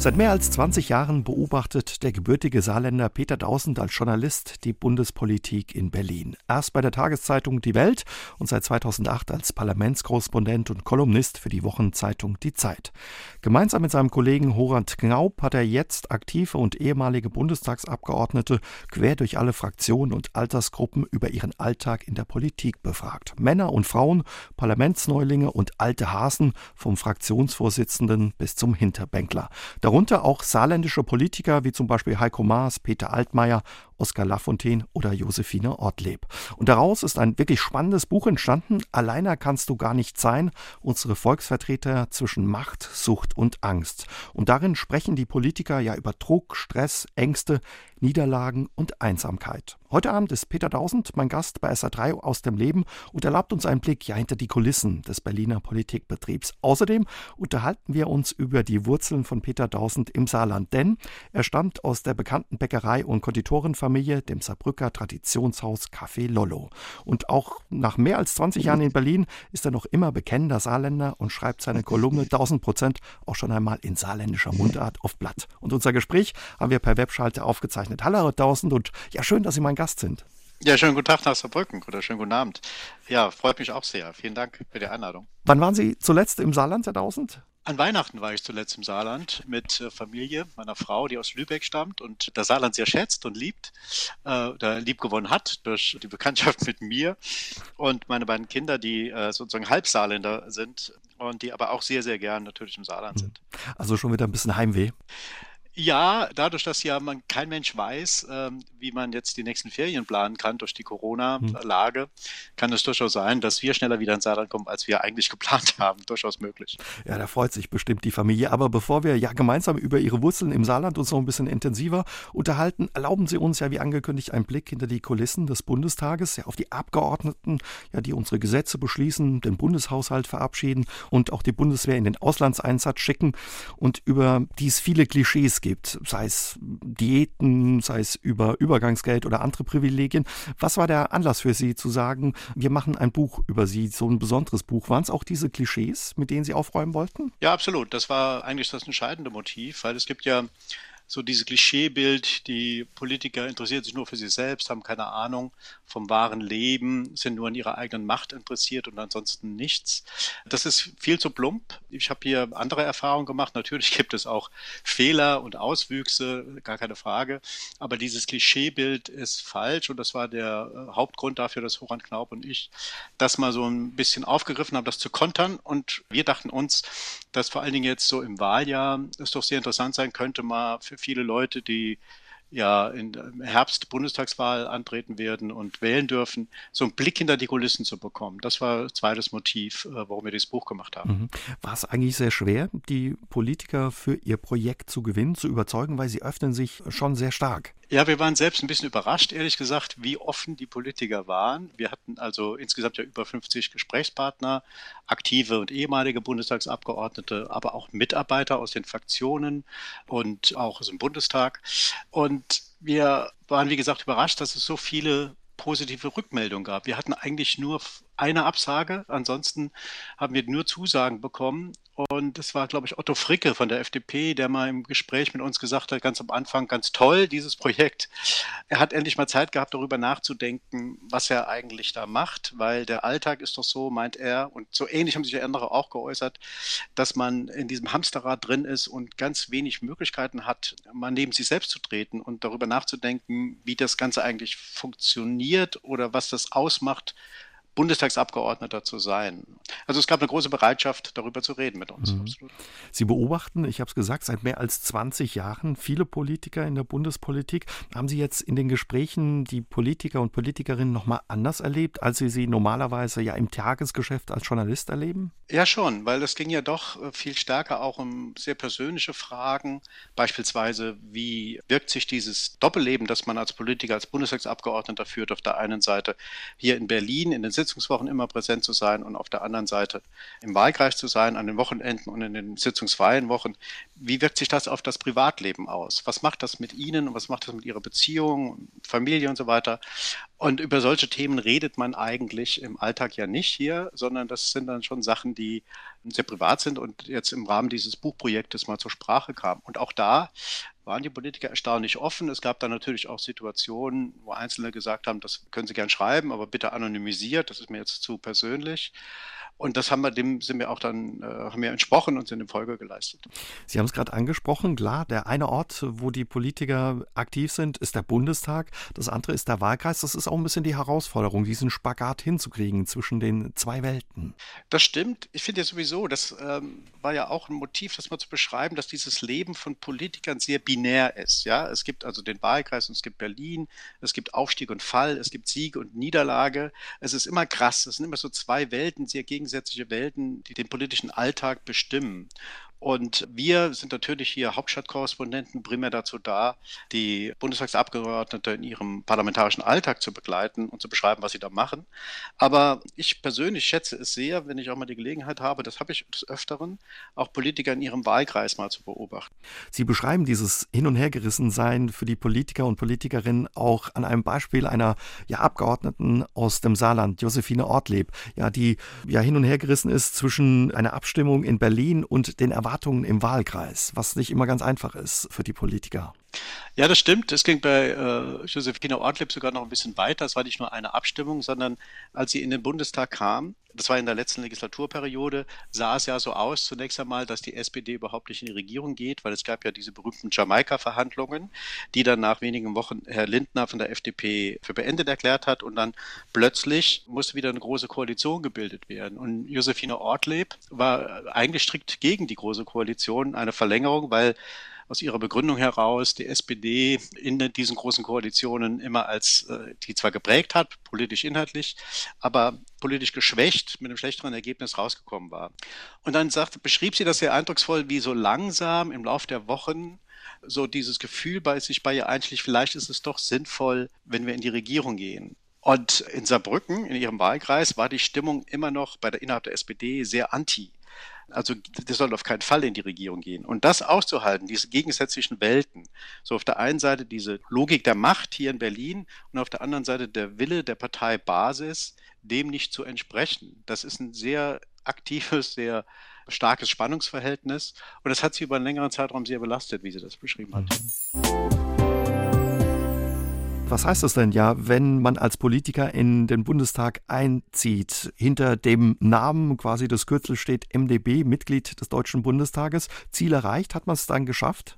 Seit mehr als 20 Jahren beobachtet der gebürtige Saarländer Peter Dausend als Journalist die Bundespolitik in Berlin. Erst bei der Tageszeitung Die Welt und seit 2008 als Parlamentskorrespondent und Kolumnist für die Wochenzeitung Die Zeit. Gemeinsam mit seinem Kollegen Horand Knaub hat er jetzt aktive und ehemalige Bundestagsabgeordnete quer durch alle Fraktionen und Altersgruppen über ihren Alltag in der Politik befragt. Männer und Frauen, Parlamentsneulinge und alte Hasen vom Fraktionsvorsitzenden bis zum Hinterbänkler. Darunter auch saarländische Politiker wie zum Beispiel Heiko Maas, Peter Altmaier Oskar Lafontaine oder Josephine Ortleb. Und daraus ist ein wirklich spannendes Buch entstanden. Alleiner kannst du gar nicht sein. Unsere Volksvertreter zwischen Macht, Sucht und Angst. Und darin sprechen die Politiker ja über Druck, Stress, Ängste, Niederlagen und Einsamkeit. Heute Abend ist Peter Dausend mein Gast bei SA3 aus dem Leben und erlaubt uns einen Blick ja hinter die Kulissen des Berliner Politikbetriebs. Außerdem unterhalten wir uns über die Wurzeln von Peter Dausend im Saarland, denn er stammt aus der bekannten Bäckerei und Konditorenfamilie Familie, dem Saarbrücker Traditionshaus Café Lollo. Und auch nach mehr als 20 Jahren in Berlin ist er noch immer bekennender Saarländer und schreibt seine Kolumne 1000 Prozent auch schon einmal in saarländischer Mundart auf Blatt. Und unser Gespräch haben wir per Webschalte aufgezeichnet. Hallo, Herr 1000 und ja, schön, dass Sie mein Gast sind. Ja, schönen guten Tag nach Saarbrücken oder schönen guten Abend. Ja, freut mich auch sehr. Vielen Dank für die Einladung. Wann waren Sie zuletzt im Saarland, Herr 1000? An Weihnachten war ich zuletzt im Saarland mit äh, Familie meiner Frau, die aus Lübeck stammt und das Saarland sehr schätzt und liebt, äh, da lieb gewonnen hat durch die Bekanntschaft mit mir und meine beiden Kinder, die äh, sozusagen Halbsaarländer sind und die aber auch sehr, sehr gern natürlich im Saarland hm. sind. Also schon wieder ein bisschen Heimweh. Ja, dadurch, dass ja man kein Mensch weiß, ähm, wie man jetzt die nächsten Ferien planen kann durch die Corona-Lage, kann es durchaus sein, dass wir schneller wieder ins Saarland kommen, als wir eigentlich geplant haben. Durchaus möglich. Ja, da freut sich bestimmt die Familie. Aber bevor wir ja gemeinsam über Ihre Wurzeln im Saarland uns noch ein bisschen intensiver unterhalten, erlauben Sie uns ja wie angekündigt einen Blick hinter die Kulissen des Bundestages, ja auf die Abgeordneten, ja die unsere Gesetze beschließen, den Bundeshaushalt verabschieden und auch die Bundeswehr in den Auslandseinsatz schicken und über die es viele Klischees gibt, sei es Diäten, sei es über Übergangsgeld oder andere Privilegien. Was war der Anlass für Sie zu sagen, wir machen ein Buch über Sie, so ein besonderes Buch? Waren es auch diese Klischees, mit denen Sie aufräumen wollten? Ja, absolut. Das war eigentlich das entscheidende Motiv, weil es gibt ja so dieses Klischeebild, die Politiker interessieren sich nur für sich selbst, haben keine Ahnung vom wahren Leben, sind nur an ihrer eigenen Macht interessiert und ansonsten nichts. Das ist viel zu plump. Ich habe hier andere Erfahrungen gemacht. Natürlich gibt es auch Fehler und Auswüchse, gar keine Frage. Aber dieses Klischeebild ist falsch und das war der äh, Hauptgrund dafür, dass Horan Knaub und ich das mal so ein bisschen aufgegriffen haben, das zu kontern. Und wir dachten uns, dass vor allen Dingen jetzt so im Wahljahr es doch sehr interessant sein könnte, mal für viele Leute, die ja im Herbst Bundestagswahl antreten werden und wählen dürfen, so einen Blick hinter die Kulissen zu bekommen. Das war zweites Motiv, äh, warum wir dieses Buch gemacht haben. Mhm. War es eigentlich sehr schwer, die Politiker für ihr Projekt zu gewinnen, zu überzeugen, weil sie öffnen sich schon sehr stark? Ja, wir waren selbst ein bisschen überrascht, ehrlich gesagt, wie offen die Politiker waren. Wir hatten also insgesamt ja über 50 Gesprächspartner, aktive und ehemalige Bundestagsabgeordnete, aber auch Mitarbeiter aus den Fraktionen und auch aus dem Bundestag. Und wir waren, wie gesagt, überrascht, dass es so viele positive Rückmeldungen gab. Wir hatten eigentlich nur eine Absage, ansonsten haben wir nur Zusagen bekommen und es war, glaube ich, Otto Fricke von der FDP, der mal im Gespräch mit uns gesagt hat, ganz am Anfang, ganz toll, dieses Projekt. Er hat endlich mal Zeit gehabt, darüber nachzudenken, was er eigentlich da macht, weil der Alltag ist doch so, meint er, und so ähnlich haben sich andere auch geäußert, dass man in diesem Hamsterrad drin ist und ganz wenig Möglichkeiten hat, mal neben sich selbst zu treten und darüber nachzudenken, wie das Ganze eigentlich funktioniert oder was das ausmacht, Bundestagsabgeordneter zu sein. Also es gab eine große Bereitschaft, darüber zu reden mit uns. Mhm. Sie beobachten, ich habe es gesagt, seit mehr als 20 Jahren viele Politiker in der Bundespolitik. Haben Sie jetzt in den Gesprächen die Politiker und Politikerinnen nochmal anders erlebt, als Sie sie normalerweise ja im Tagesgeschäft als Journalist erleben? Ja, schon, weil es ging ja doch äh, viel stärker auch um sehr persönliche Fragen. Beispielsweise, wie wirkt sich dieses Doppelleben, das man als Politiker, als Bundestagsabgeordneter führt, auf der einen Seite hier in Berlin in den Sitzungswochen immer präsent zu sein und auf der anderen Seite im Wahlkreis zu sein, an den Wochenenden und in den sitzungsfreien Wochen. Wie wirkt sich das auf das Privatleben aus? Was macht das mit Ihnen und was macht das mit Ihrer Beziehung, Familie und so weiter? Und über solche Themen redet man eigentlich im Alltag ja nicht hier, sondern das sind dann schon Sachen, die sehr privat sind und jetzt im Rahmen dieses Buchprojektes mal zur Sprache kamen. Und auch da waren die Politiker erstaunlich offen. Es gab dann natürlich auch Situationen, wo Einzelne gesagt haben, das können Sie gern schreiben, aber bitte anonymisiert, das ist mir jetzt zu persönlich. Und das haben wir, dem sind wir auch dann, äh, haben wir entsprochen und sind in Folge geleistet. Sie haben es gerade angesprochen, klar, der eine Ort, wo die Politiker aktiv sind, ist der Bundestag, das andere ist der Wahlkreis. Das ist auch ein bisschen die Herausforderung, diesen Spagat hinzukriegen zwischen den zwei Welten. Das stimmt. Ich finde ja sowieso, das ähm, war ja auch ein Motiv, das mal zu beschreiben, dass dieses Leben von Politikern sehr binär ist. Ja, es gibt also den Wahlkreis und es gibt Berlin, es gibt Aufstieg und Fall, es gibt Sieg und Niederlage. Es ist immer krass. Es sind immer so zwei Welten, sehr gegenseitig gegensätzliche Welten, die den politischen Alltag bestimmen. Und wir sind natürlich hier Hauptstadtkorrespondenten primär dazu da, die Bundestagsabgeordnete in ihrem parlamentarischen Alltag zu begleiten und zu beschreiben, was sie da machen. Aber ich persönlich schätze es sehr, wenn ich auch mal die Gelegenheit habe, das habe ich des Öfteren, auch Politiker in ihrem Wahlkreis mal zu beobachten. Sie beschreiben dieses Hin- und Hergerissensein für die Politiker und Politikerinnen auch an einem Beispiel einer ja, Abgeordneten aus dem Saarland, Josephine Ortleb, ja, die ja hin und hergerissen ist zwischen einer Abstimmung in Berlin und den Erwartungen Erwartungen im Wahlkreis, was nicht immer ganz einfach ist für die Politiker. Ja, das stimmt. Es ging bei äh, Josephine Ortlieb sogar noch ein bisschen weiter. Es war nicht nur eine Abstimmung, sondern als sie in den Bundestag kam, das war in der letzten Legislaturperiode, sah es ja so aus, zunächst einmal, dass die SPD überhaupt nicht in die Regierung geht, weil es gab ja diese berühmten Jamaika-Verhandlungen, die dann nach wenigen Wochen Herr Lindner von der FDP für beendet erklärt hat und dann plötzlich musste wieder eine große Koalition gebildet werden. Und Josephine Ortlieb war eigentlich strikt gegen die große Koalition, eine Verlängerung, weil aus ihrer Begründung heraus die SPD in diesen großen Koalitionen immer als äh, die zwar geprägt hat, politisch inhaltlich, aber politisch geschwächt mit einem schlechteren Ergebnis rausgekommen war. Und dann sagte, beschrieb sie das sehr eindrucksvoll, wie so langsam im Laufe der Wochen so dieses Gefühl bei sich bei ihr einschlich, vielleicht ist es doch sinnvoll, wenn wir in die Regierung gehen. Und in Saarbrücken, in ihrem Wahlkreis, war die Stimmung immer noch bei der innerhalb der SPD sehr anti. Also das soll auf keinen Fall in die Regierung gehen. Und das auszuhalten, diese gegensätzlichen Welten, so auf der einen Seite diese Logik der Macht hier in Berlin und auf der anderen Seite der Wille der Parteibasis, dem nicht zu entsprechen. Das ist ein sehr aktives, sehr starkes Spannungsverhältnis und das hat sie über einen längeren Zeitraum sehr belastet, wie sie das beschrieben hat. Mhm. Was heißt das denn ja, wenn man als Politiker in den Bundestag einzieht? Hinter dem Namen quasi das Kürzel steht MdB, Mitglied des Deutschen Bundestages. Ziel erreicht, hat man es dann geschafft?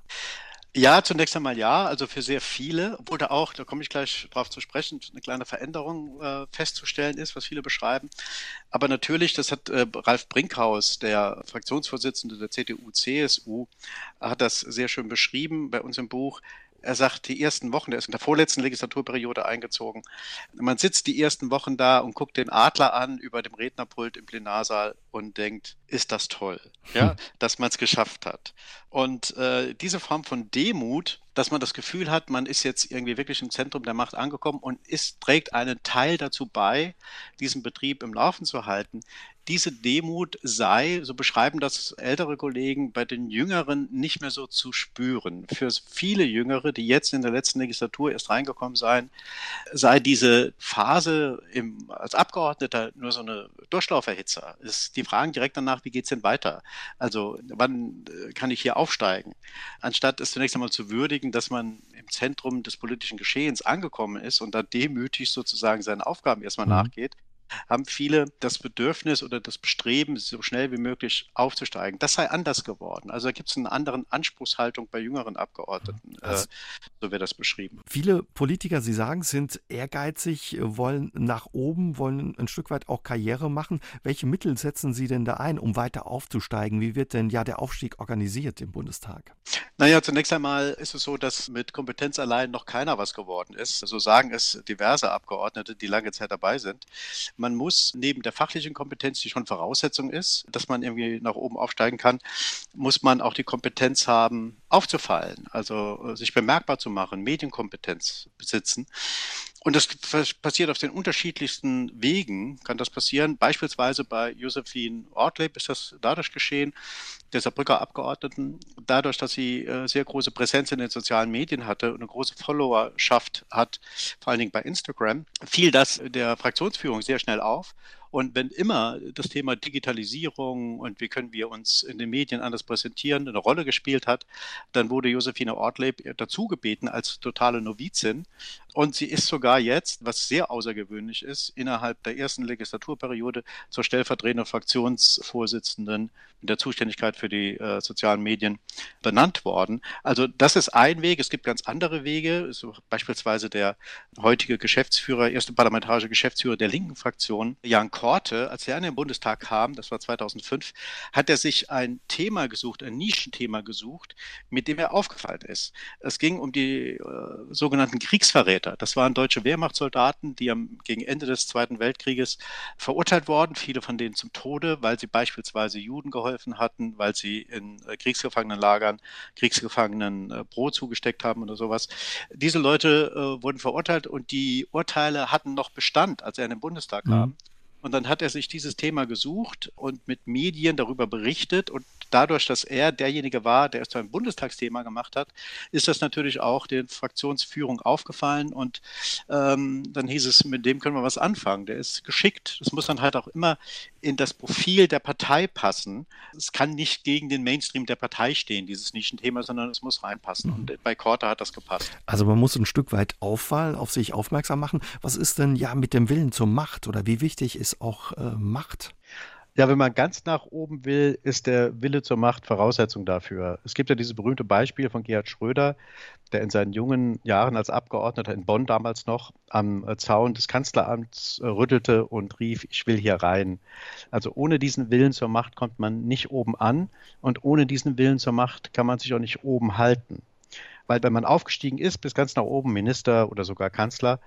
Ja, zunächst einmal ja, also für sehr viele, obwohl da auch, da komme ich gleich drauf zu sprechen, eine kleine Veränderung äh, festzustellen ist, was viele beschreiben. Aber natürlich, das hat äh, Ralf Brinkhaus, der Fraktionsvorsitzende der CDU-CSU, hat das sehr schön beschrieben bei uns im Buch. Er sagt, die ersten Wochen, der ist in der vorletzten Legislaturperiode eingezogen. Man sitzt die ersten Wochen da und guckt den Adler an über dem Rednerpult im Plenarsaal und denkt, ist das toll, ja, hm. dass man es geschafft hat. Und äh, diese Form von Demut, dass man das Gefühl hat, man ist jetzt irgendwie wirklich im Zentrum der Macht angekommen und ist, trägt einen Teil dazu bei, diesen Betrieb im Laufen zu halten, diese Demut sei, so beschreiben das ältere Kollegen, bei den Jüngeren nicht mehr so zu spüren. Für viele Jüngere, die jetzt in der letzten Legislatur erst reingekommen seien, sei diese Phase im, als Abgeordneter nur so eine Durchlauferhitzer. die fragen direkt danach, wie geht's denn weiter? Also wann äh, kann ich hier aufsteigen? Anstatt es zunächst einmal zu würdigen, dass man im Zentrum des politischen Geschehens angekommen ist und da demütig sozusagen seinen Aufgaben erstmal mhm. nachgeht, haben viele das Bedürfnis oder das Bestreben, so schnell wie möglich aufzusteigen. Das sei anders geworden. Also da gibt es eine andere Anspruchshaltung bei jüngeren Abgeordneten. Also, äh, so wird das beschrieben. Viele Politiker, Sie sagen, sind ehrgeizig, wollen nach oben, wollen ein Stück weit auch Karriere machen. Welche Mittel setzen Sie denn da ein, um weiter aufzusteigen? Wie wird denn ja der Aufstieg organisiert im Bundestag? Naja, zunächst einmal ist es so, dass mit Kompetenz allein noch keiner was geworden ist. So sagen es diverse Abgeordnete, die lange Zeit dabei sind. Man muss neben der fachlichen Kompetenz, die schon Voraussetzung ist, dass man irgendwie nach oben aufsteigen kann, muss man auch die Kompetenz haben, aufzufallen, also äh, sich bemerkbar zu machen, Medienkompetenz besitzen. Und das passiert auf den unterschiedlichsten Wegen, kann das passieren. Beispielsweise bei Josephine Ortlieb ist das dadurch geschehen, der Saarbrücker Abgeordneten, dadurch, dass sie äh, sehr große Präsenz in den sozialen Medien hatte und eine große Followerschaft hat, vor allen Dingen bei Instagram, fiel das der Fraktionsführung sehr schnell auf. Und wenn immer das Thema Digitalisierung und wie können wir uns in den Medien anders präsentieren eine Rolle gespielt hat, dann wurde Josephine Ortleib dazu gebeten als totale Novizin. Und sie ist sogar jetzt, was sehr außergewöhnlich ist, innerhalb der ersten Legislaturperiode zur stellvertretenden Fraktionsvorsitzenden mit der Zuständigkeit für die äh, sozialen Medien benannt worden. Also das ist ein Weg. Es gibt ganz andere Wege. So beispielsweise der heutige Geschäftsführer, erste parlamentarische Geschäftsführer der linken Fraktion, Jan Korte, als er in den Bundestag kam, das war 2005, hat er sich ein Thema gesucht, ein Nischenthema gesucht, mit dem er aufgefallen ist. Es ging um die äh, sogenannten Kriegsverräter. Das waren deutsche Wehrmachtssoldaten, die am, gegen Ende des Zweiten Weltkrieges verurteilt wurden, viele von denen zum Tode, weil sie beispielsweise Juden geholfen hatten, weil sie in äh, Kriegsgefangenenlagern Kriegsgefangenen äh, Brot zugesteckt haben oder sowas. Diese Leute äh, wurden verurteilt und die Urteile hatten noch Bestand, als er in den Bundestag kam. Mhm. Und dann hat er sich dieses Thema gesucht und mit Medien darüber berichtet. Und dadurch, dass er derjenige war, der es zu einem Bundestagsthema gemacht hat, ist das natürlich auch der Fraktionsführung aufgefallen. Und ähm, dann hieß es, mit dem können wir was anfangen. Der ist geschickt. Das muss dann halt auch immer in das Profil der Partei passen. Es kann nicht gegen den Mainstream der Partei stehen, dieses Nischenthema, sondern es muss reinpassen. Mhm. Und bei Korte hat das gepasst. Also man muss ein Stück weit auffallen, auf sich aufmerksam machen. Was ist denn ja mit dem Willen zur Macht oder wie wichtig ist auch äh, Macht? Ja, wenn man ganz nach oben will, ist der Wille zur Macht Voraussetzung dafür. Es gibt ja dieses berühmte Beispiel von Gerhard Schröder, der in seinen jungen Jahren als Abgeordneter in Bonn damals noch am äh, Zaun des Kanzleramts äh, rüttelte und rief, ich will hier rein. Also ohne diesen Willen zur Macht kommt man nicht oben an und ohne diesen Willen zur Macht kann man sich auch nicht oben halten. Weil wenn man aufgestiegen ist bis ganz nach oben, Minister oder sogar Kanzler,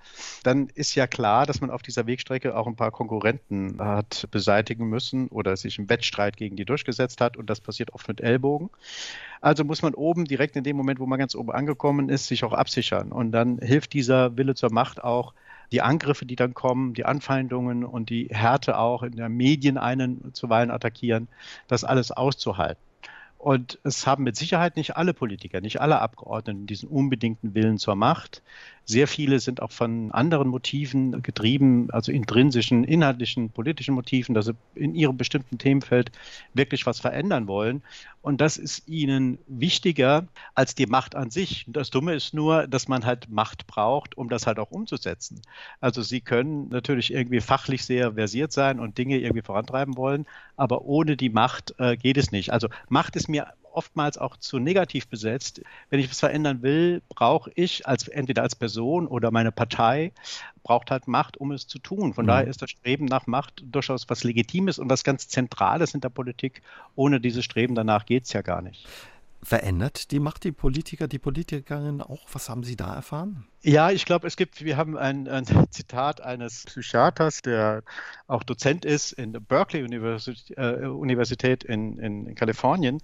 dann ist ja klar, dass man auf dieser Wegstrecke auch ein paar Konkurrenten hat beseitigen müssen oder sich im Wettstreit gegen die durchgesetzt hat. Und das passiert oft mit Ellbogen. Also muss man oben direkt in dem Moment, wo man ganz oben angekommen ist, sich auch absichern. Und dann hilft dieser Wille zur Macht auch, die Angriffe, die dann kommen, die Anfeindungen und die Härte auch in der Medien einen zuweilen attackieren, das alles auszuhalten. Und es haben mit Sicherheit nicht alle Politiker, nicht alle Abgeordneten diesen unbedingten Willen zur Macht. Sehr viele sind auch von anderen Motiven getrieben, also intrinsischen, inhaltlichen, politischen Motiven, dass sie in ihrem bestimmten Themenfeld wirklich was verändern wollen. Und das ist ihnen wichtiger als die Macht an sich. Das Dumme ist nur, dass man halt Macht braucht, um das halt auch umzusetzen. Also sie können natürlich irgendwie fachlich sehr versiert sein und Dinge irgendwie vorantreiben wollen, aber ohne die Macht äh, geht es nicht. Also Macht ist mir oftmals auch zu negativ besetzt. Wenn ich was verändern will, brauche ich als entweder als Person oder meine Partei braucht halt Macht, um es zu tun. Von mhm. daher ist das Streben nach Macht durchaus was Legitimes und was ganz Zentrales in der Politik. Ohne dieses Streben danach geht es ja gar nicht. Verändert die Macht die Politiker, die Politikerinnen auch? Was haben Sie da erfahren? Ja, ich glaube, es gibt, wir haben ein, ein, Zitat eines Psychiaters, der auch Dozent ist in der Berkeley Universität, äh, Universität in, in, in Kalifornien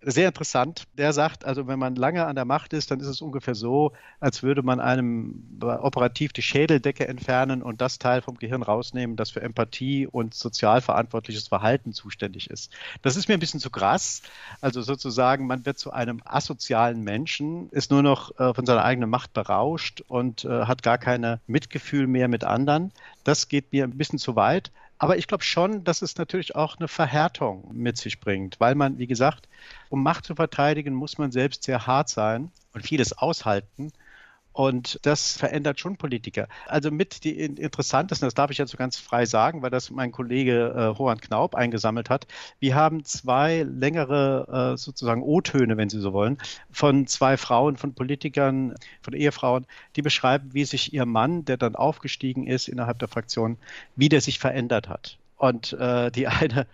sehr interessant. Der sagt, also wenn man lange an der Macht ist, dann ist es ungefähr so, als würde man einem operativ die Schädeldecke entfernen und das Teil vom Gehirn rausnehmen, das für Empathie und sozial verantwortliches Verhalten zuständig ist. Das ist mir ein bisschen zu krass. Also sozusagen, man wird zu einem asozialen Menschen, ist nur noch äh, von seiner eigenen Macht berauscht und äh, hat gar keine Mitgefühl mehr mit anderen. Das geht mir ein bisschen zu weit. Aber ich glaube schon, dass es natürlich auch eine Verhärtung mit sich bringt, weil man, wie gesagt, um Macht zu verteidigen, muss man selbst sehr hart sein und vieles aushalten. Und das verändert schon Politiker. Also mit die interessantesten, das darf ich jetzt so ganz frei sagen, weil das mein Kollege äh, Hohan Knaub eingesammelt hat. Wir haben zwei längere äh, sozusagen O-Töne, wenn Sie so wollen, von zwei Frauen, von Politikern, von Ehefrauen, die beschreiben, wie sich ihr Mann, der dann aufgestiegen ist innerhalb der Fraktion, wie der sich verändert hat. Und äh, die eine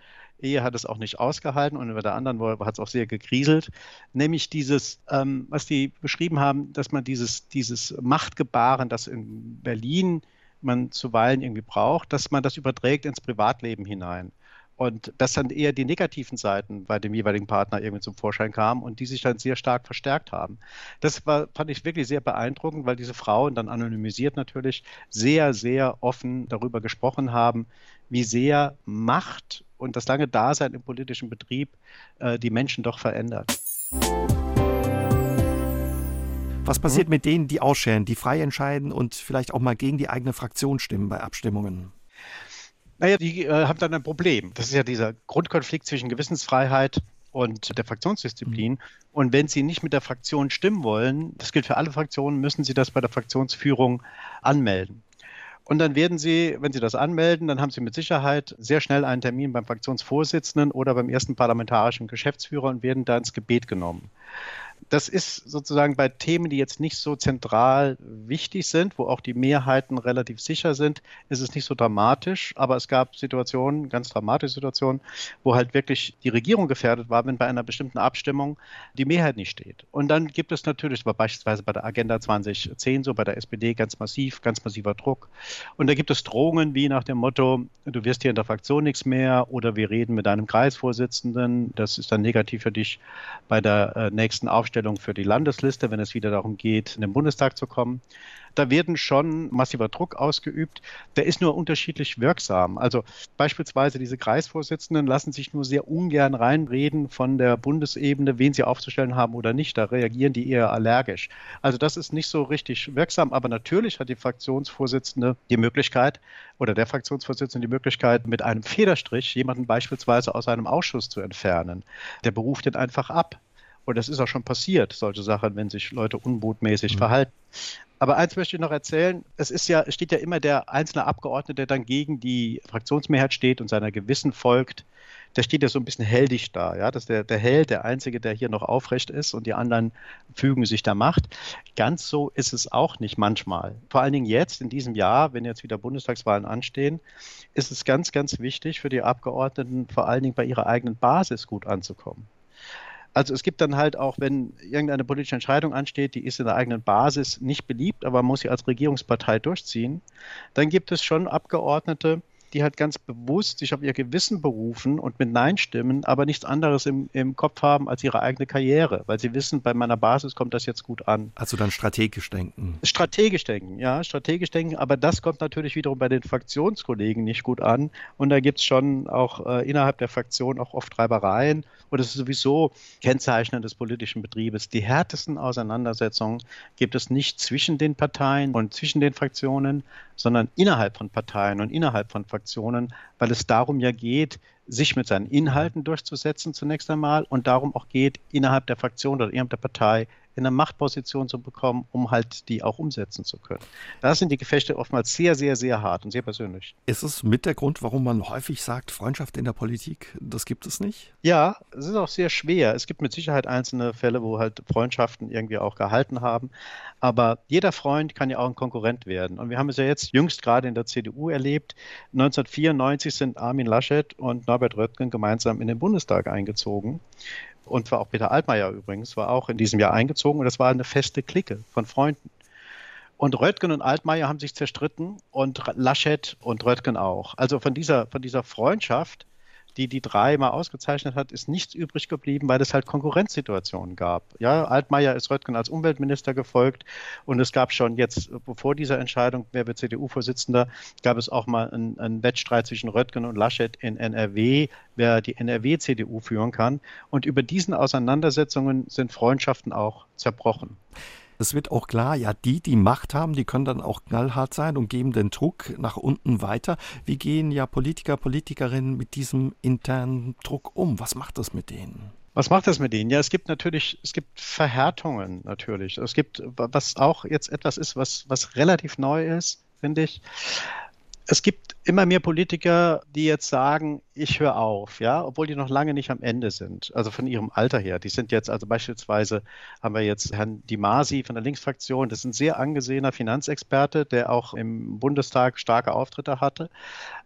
Ehe hat es auch nicht ausgehalten und bei der anderen hat es auch sehr gekriselt. Nämlich dieses, ähm, was die beschrieben haben, dass man dieses, dieses Machtgebaren, das in Berlin man zuweilen irgendwie braucht, dass man das überträgt ins Privatleben hinein. Und dass dann eher die negativen Seiten bei dem jeweiligen Partner irgendwie zum Vorschein kamen und die sich dann sehr stark verstärkt haben. Das war, fand ich wirklich sehr beeindruckend, weil diese Frauen dann anonymisiert natürlich sehr, sehr offen darüber gesprochen haben, wie sehr Macht und das lange Dasein im politischen Betrieb äh, die Menschen doch verändert. Was passiert mit denen, die ausscheren, die frei entscheiden und vielleicht auch mal gegen die eigene Fraktion stimmen bei Abstimmungen? Naja, die äh, haben dann ein Problem. Das ist ja dieser Grundkonflikt zwischen Gewissensfreiheit und der Fraktionsdisziplin. Mhm. Und wenn Sie nicht mit der Fraktion stimmen wollen, das gilt für alle Fraktionen, müssen Sie das bei der Fraktionsführung anmelden. Und dann werden Sie, wenn Sie das anmelden, dann haben Sie mit Sicherheit sehr schnell einen Termin beim Fraktionsvorsitzenden oder beim ersten parlamentarischen Geschäftsführer und werden da ins Gebet genommen das ist sozusagen bei Themen, die jetzt nicht so zentral wichtig sind, wo auch die Mehrheiten relativ sicher sind, ist es nicht so dramatisch. Aber es gab Situationen, ganz dramatische Situationen, wo halt wirklich die Regierung gefährdet war, wenn bei einer bestimmten Abstimmung die Mehrheit nicht steht. Und dann gibt es natürlich, war beispielsweise bei der Agenda 2010 so, bei der SPD ganz massiv, ganz massiver Druck. Und da gibt es Drohungen wie nach dem Motto, du wirst hier in der Fraktion nichts mehr oder wir reden mit deinem Kreisvorsitzenden, das ist dann negativ für dich bei der äh, nächsten Aufstellung Aufstellung für die Landesliste, wenn es wieder darum geht, in den Bundestag zu kommen. Da werden schon massiver Druck ausgeübt. Der ist nur unterschiedlich wirksam. Also beispielsweise diese Kreisvorsitzenden lassen sich nur sehr ungern reinreden von der Bundesebene, wen sie aufzustellen haben oder nicht. Da reagieren die eher allergisch. Also das ist nicht so richtig wirksam. Aber natürlich hat die Fraktionsvorsitzende die Möglichkeit oder der Fraktionsvorsitzende die Möglichkeit, mit einem Federstrich jemanden beispielsweise aus einem Ausschuss zu entfernen. Der beruft den einfach ab. Und das ist auch schon passiert, solche Sachen, wenn sich Leute unmutmäßig mhm. verhalten. Aber eins möchte ich noch erzählen. Es ist ja, es steht ja immer der einzelne Abgeordnete, der dann gegen die Fraktionsmehrheit steht und seiner Gewissen folgt. Der steht ja so ein bisschen heldig da. Ja? Das ist der, der Held, der Einzige, der hier noch aufrecht ist und die anderen fügen sich der Macht. Ganz so ist es auch nicht manchmal. Vor allen Dingen jetzt, in diesem Jahr, wenn jetzt wieder Bundestagswahlen anstehen, ist es ganz, ganz wichtig für die Abgeordneten, vor allen Dingen bei ihrer eigenen Basis gut anzukommen. Also es gibt dann halt auch, wenn irgendeine politische Entscheidung ansteht, die ist in der eigenen Basis nicht beliebt, aber man muss sie als Regierungspartei durchziehen, dann gibt es schon Abgeordnete, die halt ganz bewusst sich auf ihr Gewissen berufen und mit Nein stimmen, aber nichts anderes im, im Kopf haben als ihre eigene Karriere, weil sie wissen, bei meiner Basis kommt das jetzt gut an. Also dann strategisch denken. Strategisch denken, ja, strategisch denken, aber das kommt natürlich wiederum bei den Fraktionskollegen nicht gut an und da gibt es schon auch äh, innerhalb der Fraktion auch oft Reibereien und das ist sowieso Kennzeichen des politischen Betriebes. Die härtesten Auseinandersetzungen gibt es nicht zwischen den Parteien und zwischen den Fraktionen, sondern innerhalb von Parteien und innerhalb von Fraktionen, weil es darum ja geht, sich mit seinen Inhalten durchzusetzen zunächst einmal und darum auch geht, innerhalb der Fraktion oder innerhalb der Partei in eine Machtposition zu bekommen, um halt die auch umsetzen zu können. Da sind die Gefechte oftmals sehr, sehr, sehr hart und sehr persönlich. Ist es mit der Grund, warum man häufig sagt, Freundschaft in der Politik, das gibt es nicht? Ja, es ist auch sehr schwer. Es gibt mit Sicherheit einzelne Fälle, wo halt Freundschaften irgendwie auch gehalten haben. Aber jeder Freund kann ja auch ein Konkurrent werden. Und wir haben es ja jetzt jüngst gerade in der CDU erlebt. 1994 sind Armin Laschet und Norbert Röttgen gemeinsam in den Bundestag eingezogen und war auch Peter Altmaier übrigens, war auch in diesem Jahr eingezogen und das war eine feste Clique von Freunden. Und Röttgen und Altmaier haben sich zerstritten und Laschet und Röttgen auch. Also von dieser, von dieser Freundschaft die die drei mal ausgezeichnet hat, ist nichts übrig geblieben, weil es halt Konkurrenzsituationen gab. Ja, Altmaier ist Röttgen als Umweltminister gefolgt und es gab schon jetzt, bevor dieser Entscheidung, wer wird CDU-Vorsitzender, gab es auch mal einen, einen Wettstreit zwischen Röttgen und Laschet in NRW, wer die NRW-CDU führen kann. Und über diesen Auseinandersetzungen sind Freundschaften auch zerbrochen. Es wird auch klar, ja, die, die Macht haben, die können dann auch knallhart sein und geben den Druck nach unten weiter. Wie gehen ja Politiker, Politikerinnen mit diesem internen Druck um? Was macht das mit denen? Was macht das mit denen? Ja, es gibt natürlich, es gibt Verhärtungen natürlich. Es gibt, was auch jetzt etwas ist, was, was relativ neu ist, finde ich. Es gibt immer mehr Politiker, die jetzt sagen, ich höre auf, ja, obwohl die noch lange nicht am Ende sind, also von ihrem Alter her. Die sind jetzt, also beispielsweise haben wir jetzt Herrn Dimasi von der Linksfraktion, das ist ein sehr angesehener Finanzexperte, der auch im Bundestag starke Auftritte hatte.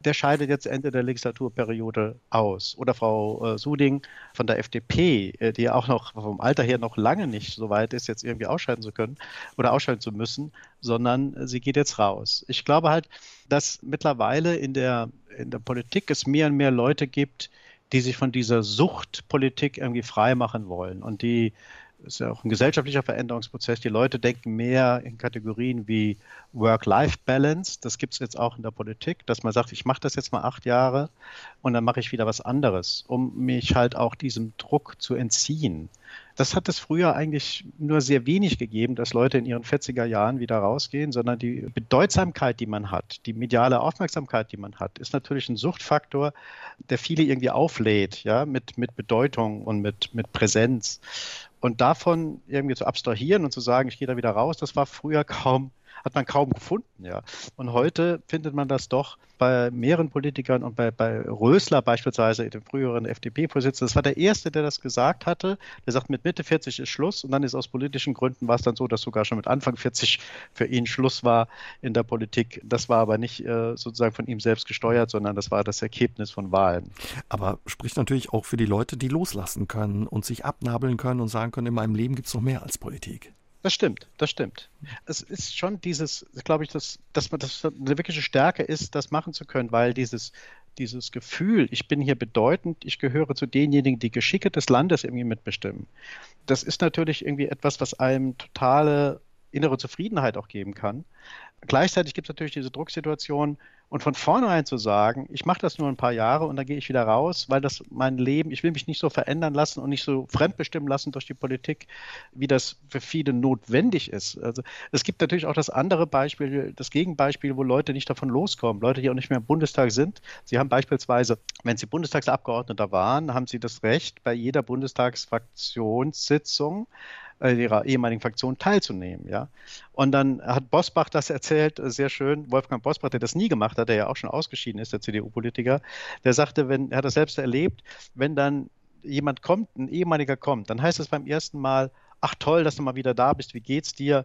Der scheidet jetzt Ende der Legislaturperiode aus. Oder Frau äh, Suding von der FDP, äh, die auch noch vom Alter her noch lange nicht so weit ist, jetzt irgendwie ausscheiden zu können oder ausscheiden zu müssen, sondern sie geht jetzt raus. Ich glaube halt, dass mittlerweile in der, in der Politik es mehr und mehr Leute gibt, die sich von dieser Suchtpolitik irgendwie frei machen wollen und die ist ja auch ein gesellschaftlicher Veränderungsprozess. Die Leute denken mehr in Kategorien wie Work-Life-Balance. Das gibt es jetzt auch in der Politik, dass man sagt, ich mache das jetzt mal acht Jahre und dann mache ich wieder was anderes, um mich halt auch diesem Druck zu entziehen. Das hat es früher eigentlich nur sehr wenig gegeben, dass Leute in ihren 40er Jahren wieder rausgehen, sondern die Bedeutsamkeit, die man hat, die mediale Aufmerksamkeit, die man hat, ist natürlich ein Suchtfaktor, der viele irgendwie auflädt, ja, mit, mit Bedeutung und mit, mit Präsenz. Und davon irgendwie zu abstrahieren und zu sagen, ich gehe da wieder raus, das war früher kaum hat man kaum gefunden. Ja. Und heute findet man das doch bei mehreren Politikern und bei, bei Rösler beispielsweise, dem früheren FDP-Vorsitzenden. Das war der Erste, der das gesagt hatte. Der sagt, mit Mitte 40 ist Schluss. Und dann ist aus politischen Gründen war es dann so, dass sogar schon mit Anfang 40 für ihn Schluss war in der Politik. Das war aber nicht äh, sozusagen von ihm selbst gesteuert, sondern das war das Ergebnis von Wahlen. Aber spricht natürlich auch für die Leute, die loslassen können und sich abnabeln können und sagen können, in meinem Leben gibt es noch mehr als Politik. Das stimmt, das stimmt. Es ist schon dieses, glaube ich, dass, dass man das eine wirkliche Stärke ist, das machen zu können, weil dieses, dieses Gefühl, ich bin hier bedeutend, ich gehöre zu denjenigen, die Geschicke des Landes irgendwie mitbestimmen. Das ist natürlich irgendwie etwas, was einem totale innere Zufriedenheit auch geben kann. Gleichzeitig gibt es natürlich diese Drucksituation und von vornherein zu sagen, ich mache das nur ein paar Jahre und dann gehe ich wieder raus, weil das mein Leben, ich will mich nicht so verändern lassen und nicht so fremdbestimmen lassen durch die Politik, wie das für viele notwendig ist. Also es gibt natürlich auch das andere Beispiel, das Gegenbeispiel, wo Leute nicht davon loskommen, Leute, die auch nicht mehr im Bundestag sind. Sie haben beispielsweise, wenn sie Bundestagsabgeordneter waren, haben sie das Recht, bei jeder Bundestagsfraktionssitzung äh, ihrer ehemaligen Fraktion teilzunehmen. Ja? Und dann hat Bosbach das erzählt, äh, sehr schön, Wolfgang Bosbach, der das nie gemacht hat, der ja auch schon ausgeschieden ist, der CDU-Politiker, der sagte, wenn, er hat das selbst erlebt, wenn dann jemand kommt, ein ehemaliger kommt, dann heißt es beim ersten Mal, ach toll, dass du mal wieder da bist, wie geht's dir?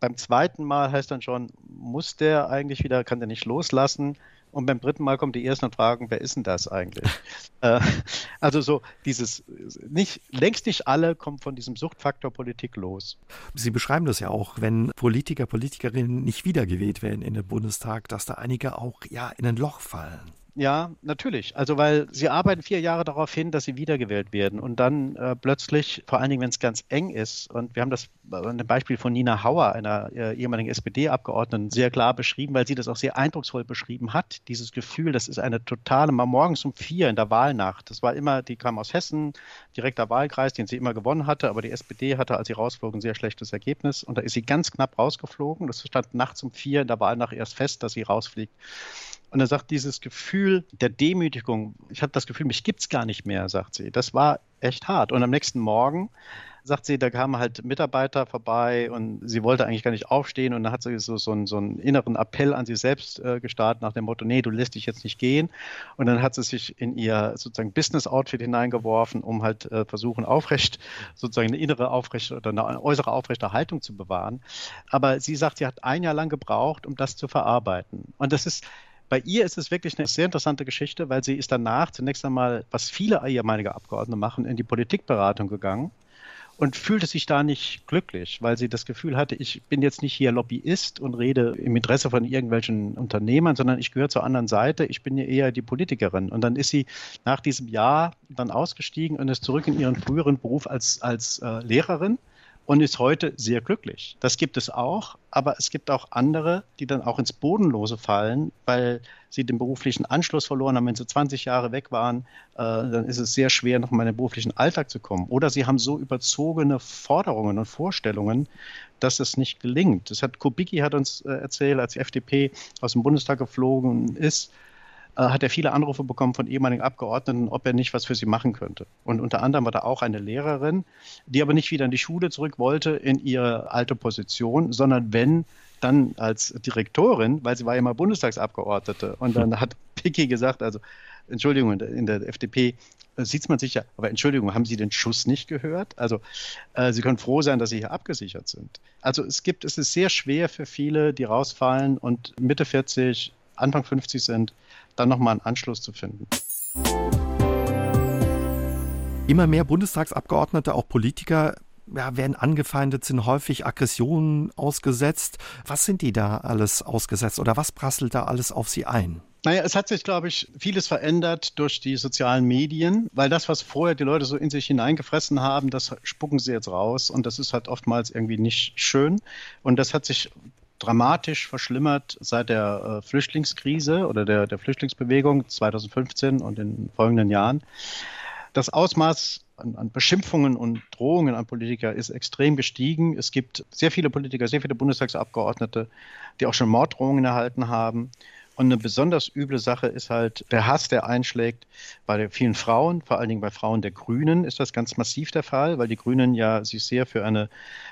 Beim zweiten Mal heißt dann schon, muss der eigentlich wieder, kann der nicht loslassen? Und beim dritten Mal kommen die ersten und fragen, wer ist denn das eigentlich? äh, also so dieses, nicht, längst nicht alle kommen von diesem Suchtfaktor Politik los. Sie beschreiben das ja auch, wenn Politiker, Politikerinnen nicht wiedergewählt werden in den Bundestag, dass da einige auch ja in ein Loch fallen. Ja, natürlich. Also weil sie arbeiten vier Jahre darauf hin, dass sie wiedergewählt werden und dann äh, plötzlich, vor allen Dingen, wenn es ganz eng ist, und wir haben das ein Beispiel von Nina Hauer, einer äh, ehemaligen SPD-Abgeordneten, sehr klar beschrieben, weil sie das auch sehr eindrucksvoll beschrieben hat. Dieses Gefühl, das ist eine totale, mal morgens um vier in der Wahlnacht. Das war immer, die kam aus Hessen, direkter Wahlkreis, den sie immer gewonnen hatte, aber die SPD hatte, als sie rausflog, ein sehr schlechtes Ergebnis und da ist sie ganz knapp rausgeflogen. Das stand nachts um vier in der Wahlnacht erst fest, dass sie rausfliegt. Und er sagt, dieses Gefühl der Demütigung, ich habe das Gefühl, mich gibt es gar nicht mehr, sagt sie. Das war echt hart. Und am nächsten Morgen sagt sie, da kamen halt Mitarbeiter vorbei und sie wollte eigentlich gar nicht aufstehen und dann hat sie so, so, einen, so einen inneren Appell an sie selbst äh, gestartet nach dem Motto, nee, du lässt dich jetzt nicht gehen. Und dann hat sie sich in ihr sozusagen Business-Outfit hineingeworfen, um halt äh, versuchen, aufrecht, sozusagen eine innere aufrechte oder eine äußere aufrechte Haltung zu bewahren. Aber sie sagt, sie hat ein Jahr lang gebraucht, um das zu verarbeiten. Und das ist bei ihr ist es wirklich eine sehr interessante Geschichte, weil sie ist danach zunächst einmal, was viele ehemalige Abgeordnete machen, in die Politikberatung gegangen und fühlte sich da nicht glücklich, weil sie das Gefühl hatte, ich bin jetzt nicht hier Lobbyist und rede im Interesse von irgendwelchen Unternehmern, sondern ich gehöre zur anderen Seite, ich bin ja eher die Politikerin. Und dann ist sie nach diesem Jahr dann ausgestiegen und ist zurück in ihren früheren Beruf als, als äh, Lehrerin und ist heute sehr glücklich. Das gibt es auch, aber es gibt auch andere, die dann auch ins Bodenlose fallen, weil sie den beruflichen Anschluss verloren haben. Wenn sie 20 Jahre weg waren, äh, dann ist es sehr schwer, noch mal in den beruflichen Alltag zu kommen. Oder sie haben so überzogene Forderungen und Vorstellungen, dass es nicht gelingt. Das hat Kubicki hat uns äh, erzählt, als die FDP aus dem Bundestag geflogen ist, hat er viele Anrufe bekommen von ehemaligen Abgeordneten, ob er nicht was für sie machen könnte. Und unter anderem war da auch eine Lehrerin, die aber nicht wieder in die Schule zurück wollte in ihre alte Position, sondern wenn dann als Direktorin, weil sie war ja mal Bundestagsabgeordnete. Und dann hat Picky gesagt, also Entschuldigung, in der FDP äh, sieht man sich ja, aber Entschuldigung, haben Sie den Schuss nicht gehört? Also äh, Sie können froh sein, dass Sie hier abgesichert sind. Also es gibt, es ist sehr schwer für viele, die rausfallen und Mitte 40, Anfang 50 sind, dann nochmal einen Anschluss zu finden. Immer mehr Bundestagsabgeordnete, auch Politiker, ja, werden angefeindet, sind häufig Aggressionen ausgesetzt. Was sind die da alles ausgesetzt oder was prasselt da alles auf sie ein? Naja, es hat sich, glaube ich, vieles verändert durch die sozialen Medien, weil das, was vorher die Leute so in sich hineingefressen haben, das spucken sie jetzt raus und das ist halt oftmals irgendwie nicht schön. Und das hat sich dramatisch verschlimmert seit der äh, Flüchtlingskrise oder der, der Flüchtlingsbewegung 2015 und in folgenden Jahren. Das Ausmaß an, an, Beschimpfungen und Drohungen an Politiker ist extrem gestiegen. Es gibt sehr viele Politiker, sehr viele Bundestagsabgeordnete, die auch schon Morddrohungen erhalten haben. Und eine besonders üble Sache ist halt der Hass, der einschlägt bei vielen Frauen, vor allen Dingen bei Frauen der Grünen ist das ganz massiv der Fall, weil die Grünen ja sich sehr für eine,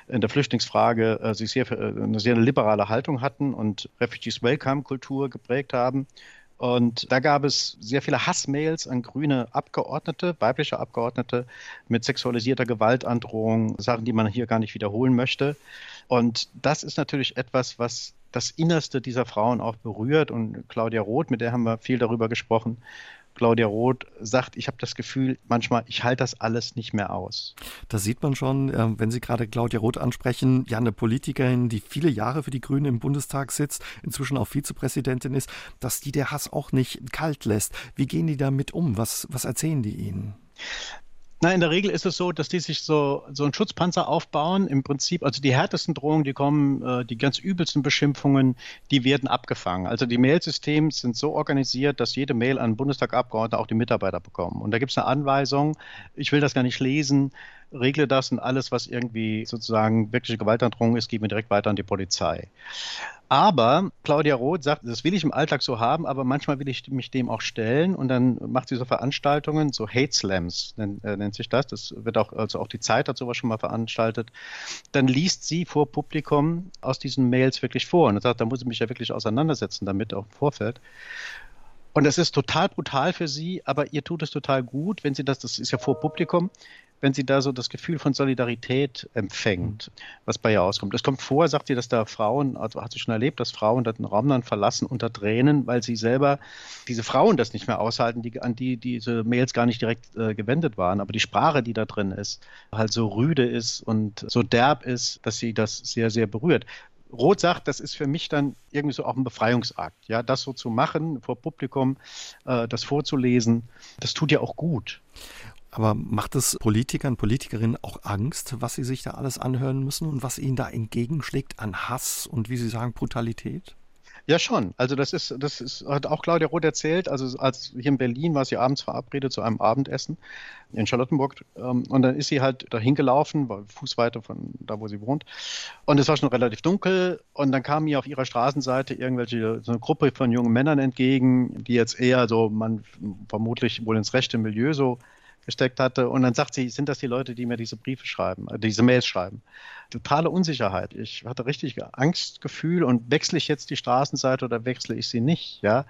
in der Flüchtlingsfrage, äh, sich sehr für äh, eine sehr liberale Haltung hatten und Refugees Welcome Kultur geprägt haben. Und da gab es sehr viele Hassmails an grüne Abgeordnete, weibliche Abgeordnete mit sexualisierter Gewaltandrohung, Sachen, die man hier gar nicht wiederholen möchte. Und das ist natürlich etwas, was das Innerste dieser Frauen auch berührt. Und Claudia Roth, mit der haben wir viel darüber gesprochen, Claudia Roth sagt, ich habe das Gefühl, manchmal, ich halte das alles nicht mehr aus. Da sieht man schon, äh, wenn Sie gerade Claudia Roth ansprechen, ja eine Politikerin, die viele Jahre für die Grünen im Bundestag sitzt, inzwischen auch Vizepräsidentin ist, dass die der Hass auch nicht kalt lässt. Wie gehen die damit um? Was, was erzählen die Ihnen? Na, in der Regel ist es so, dass die sich so, so einen Schutzpanzer aufbauen. Im Prinzip, also die härtesten Drohungen, die kommen, äh, die ganz übelsten Beschimpfungen, die werden abgefangen. Also die Mailsysteme sind so organisiert, dass jede Mail an Bundestagabgeordnete auch die Mitarbeiter bekommen. Und da gibt es eine Anweisung, ich will das gar nicht lesen, regle das und alles, was irgendwie sozusagen wirkliche Gewaltandrohung ist, geben wir direkt weiter an die Polizei. Aber Claudia Roth sagt, das will ich im Alltag so haben, aber manchmal will ich mich dem auch stellen und dann macht sie so Veranstaltungen, so Hate Slams nennt, äh, nennt sich das. Das wird auch, also auch die Zeit hat sowas schon mal veranstaltet. Dann liest sie vor Publikum aus diesen Mails wirklich vor und sagt, da muss ich mich ja wirklich auseinandersetzen damit, auch im Vorfeld. Und das ist total brutal für sie, aber ihr tut es total gut, wenn sie das, das ist ja vor Publikum, wenn sie da so das Gefühl von Solidarität empfängt, was bei ihr auskommt. Es kommt vor, sagt sie, dass da Frauen, also hat sie schon erlebt, dass Frauen den Raum dann verlassen unter Tränen, weil sie selber, diese Frauen das nicht mehr aushalten, die, an die diese Mails gar nicht direkt äh, gewendet waren, aber die Sprache, die da drin ist, halt so rüde ist und so derb ist, dass sie das sehr, sehr berührt. Roth sagt, das ist für mich dann irgendwie so auch ein Befreiungsakt. Ja, das so zu machen, vor Publikum, äh, das vorzulesen, das tut ja auch gut. Aber macht es Politikern, Politikerinnen auch Angst, was sie sich da alles anhören müssen und was ihnen da entgegenschlägt an Hass und wie Sie sagen, Brutalität? Ja, schon. Also das ist, das ist, hat auch Claudia Roth erzählt. Also als hier in Berlin war sie abends verabredet zu einem Abendessen in Charlottenburg. Ähm, und dann ist sie halt dahin gelaufen, war Fußweite von da, wo sie wohnt. Und es war schon relativ dunkel. Und dann kam ihr auf ihrer Straßenseite irgendwelche, so eine Gruppe von jungen Männern entgegen, die jetzt eher so, man vermutlich wohl ins rechte Milieu so gesteckt hatte. Und dann sagt sie, sind das die Leute, die mir diese Briefe schreiben, äh, diese Mails schreiben? Totale Unsicherheit. Ich hatte richtig Angstgefühl und wechsle ich jetzt die Straßenseite oder wechsle ich sie nicht? Ja.